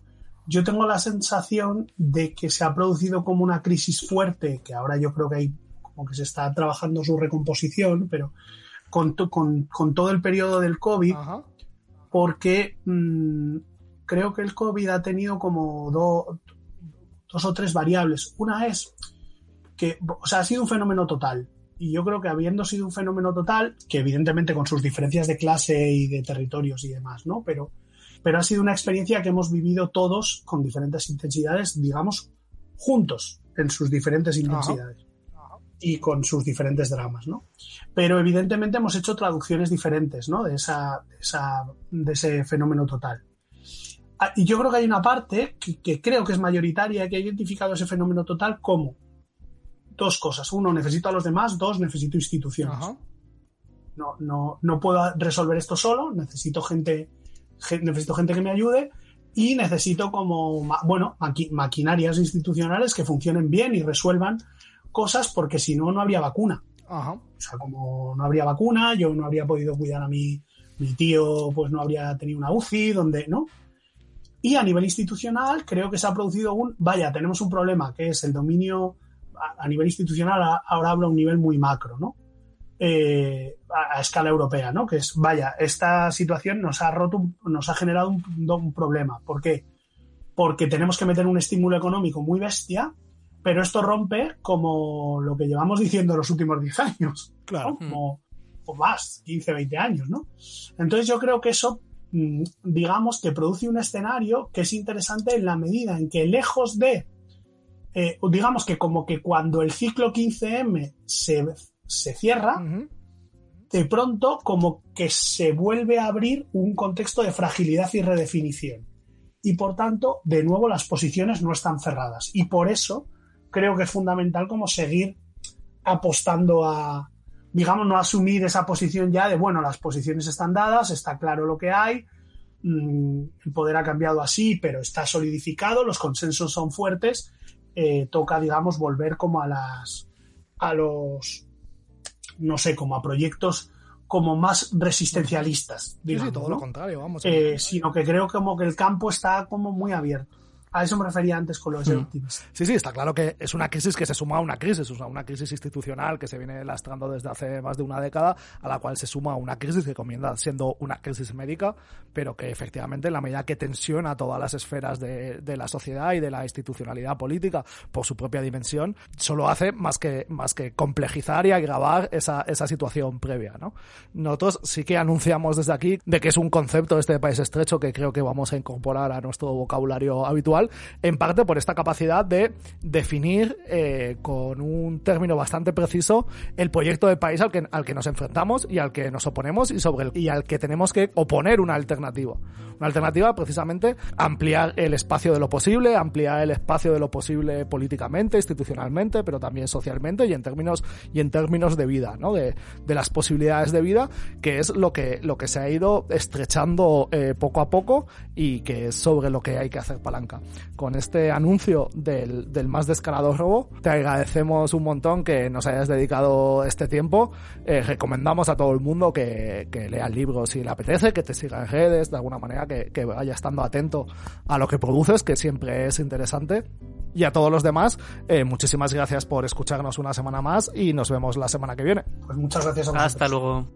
yo tengo la sensación de que se ha producido como una crisis fuerte, que ahora yo creo que hay como que se está trabajando su recomposición, pero con, con, todo el periodo del COVID, porque mm, creo que el COVID ha tenido como dos o tres variables. Una es que, o sea, ha sido un fenómeno total. Y yo creo que habiendo sido un fenómeno total, que evidentemente con sus diferencias de clase y de territorios y demás, ¿no? Pero pero ha sido una experiencia que hemos vivido todos con diferentes intensidades, digamos, juntos en sus diferentes intensidades y con sus diferentes dramas, ¿no? Pero evidentemente hemos hecho traducciones diferentes, ¿no? De, esa, de ese fenómeno total. Ah, y yo creo que hay una parte que, creo que es mayoritaria que ha identificado ese fenómeno total como dos cosas. Uno, necesito a los demás. Dos, necesito instituciones. No, no, no puedo resolver esto solo. Necesito gente necesito gente que me ayude y necesito como, bueno, maquinarias institucionales que funcionen bien y resuelvan cosas porque si no, no habría vacuna. O sea, como no habría vacuna, yo no habría podido cuidar a mi, mi tío, pues no habría tenido una UCI, donde, ¿no? Y a nivel institucional, creo que se ha producido un, vaya, tenemos un problema que es el dominio a, nivel institucional, ahora hablo a un nivel muy macro, ¿no? Eh, a, escala europea, ¿no? Que es, vaya, esta situación nos ha roto, nos ha generado un, problema. ¿Por qué? Porque tenemos que meter un estímulo económico muy bestia, pero esto rompe como lo que llevamos diciendo los últimos 10 años. Claro. Como, o más, 15, 20 años, ¿no? Entonces yo creo que eso, mm, digamos, que produce un escenario que es interesante en la medida en que lejos de, eh, digamos que como que cuando el ciclo 15M se se cierra, de pronto como que se vuelve a abrir un contexto de fragilidad y redefinición. Y por tanto, de nuevo, las posiciones no están cerradas. Y por eso creo que es fundamental como seguir apostando a, digamos, no asumir esa posición ya de, bueno, las posiciones están dadas, está claro lo que hay, mm, el poder ha cambiado así, pero está solidificado, los consensos son fuertes, eh, toca, digamos, volver como a las, a los, no sé, como a proyectos como más resistencialistas. sí, todo lo contrario, vamos. Eh, sino que creo como que el campo está como muy abierto. A eso me refería antes con los mm. Sí, sí, está claro que es una crisis que se suma a una crisis, o sea, una crisis institucional que se viene lastrando desde hace más de una década, a la cual se suma una crisis que comienza siendo una crisis médica, pero que efectivamente en la medida que tensiona todas las esferas de, de la sociedad y de la institucionalidad política por su propia dimensión, solo hace más que, más que complejizar y agravar esa, esa situación previa, ¿no? Nosotros sí que anunciamos desde aquí de que es un concepto este país estrecho que creo que vamos a incorporar a nuestro vocabulario habitual en parte por esta capacidad de definir eh, con un término bastante preciso el proyecto de país al que, al que nos enfrentamos y al que nos oponemos y, sobre el, y al que tenemos que oponer una alternativa. Una alternativa precisamente ampliar el espacio de lo posible, ampliar el espacio de lo posible políticamente, institucionalmente, pero también socialmente y en términos, y en términos de vida, ¿no? de, de las posibilidades de vida, que es lo que, lo que se ha ido estrechando eh, poco a poco y que es sobre lo que hay que hacer palanca con este anuncio del, del más descarado robo. Te agradecemos un montón que nos hayas dedicado este tiempo. Eh, recomendamos a todo el mundo que, que, lea el libro si le apetece, que te siga en redes, de alguna manera, que, que vaya estando atento a lo que produces, que siempre es interesante. Y a todos los demás, eh, muchísimas gracias por escucharnos una semana más y nos vemos la semana que viene. Pues muchas gracias a Hasta luego.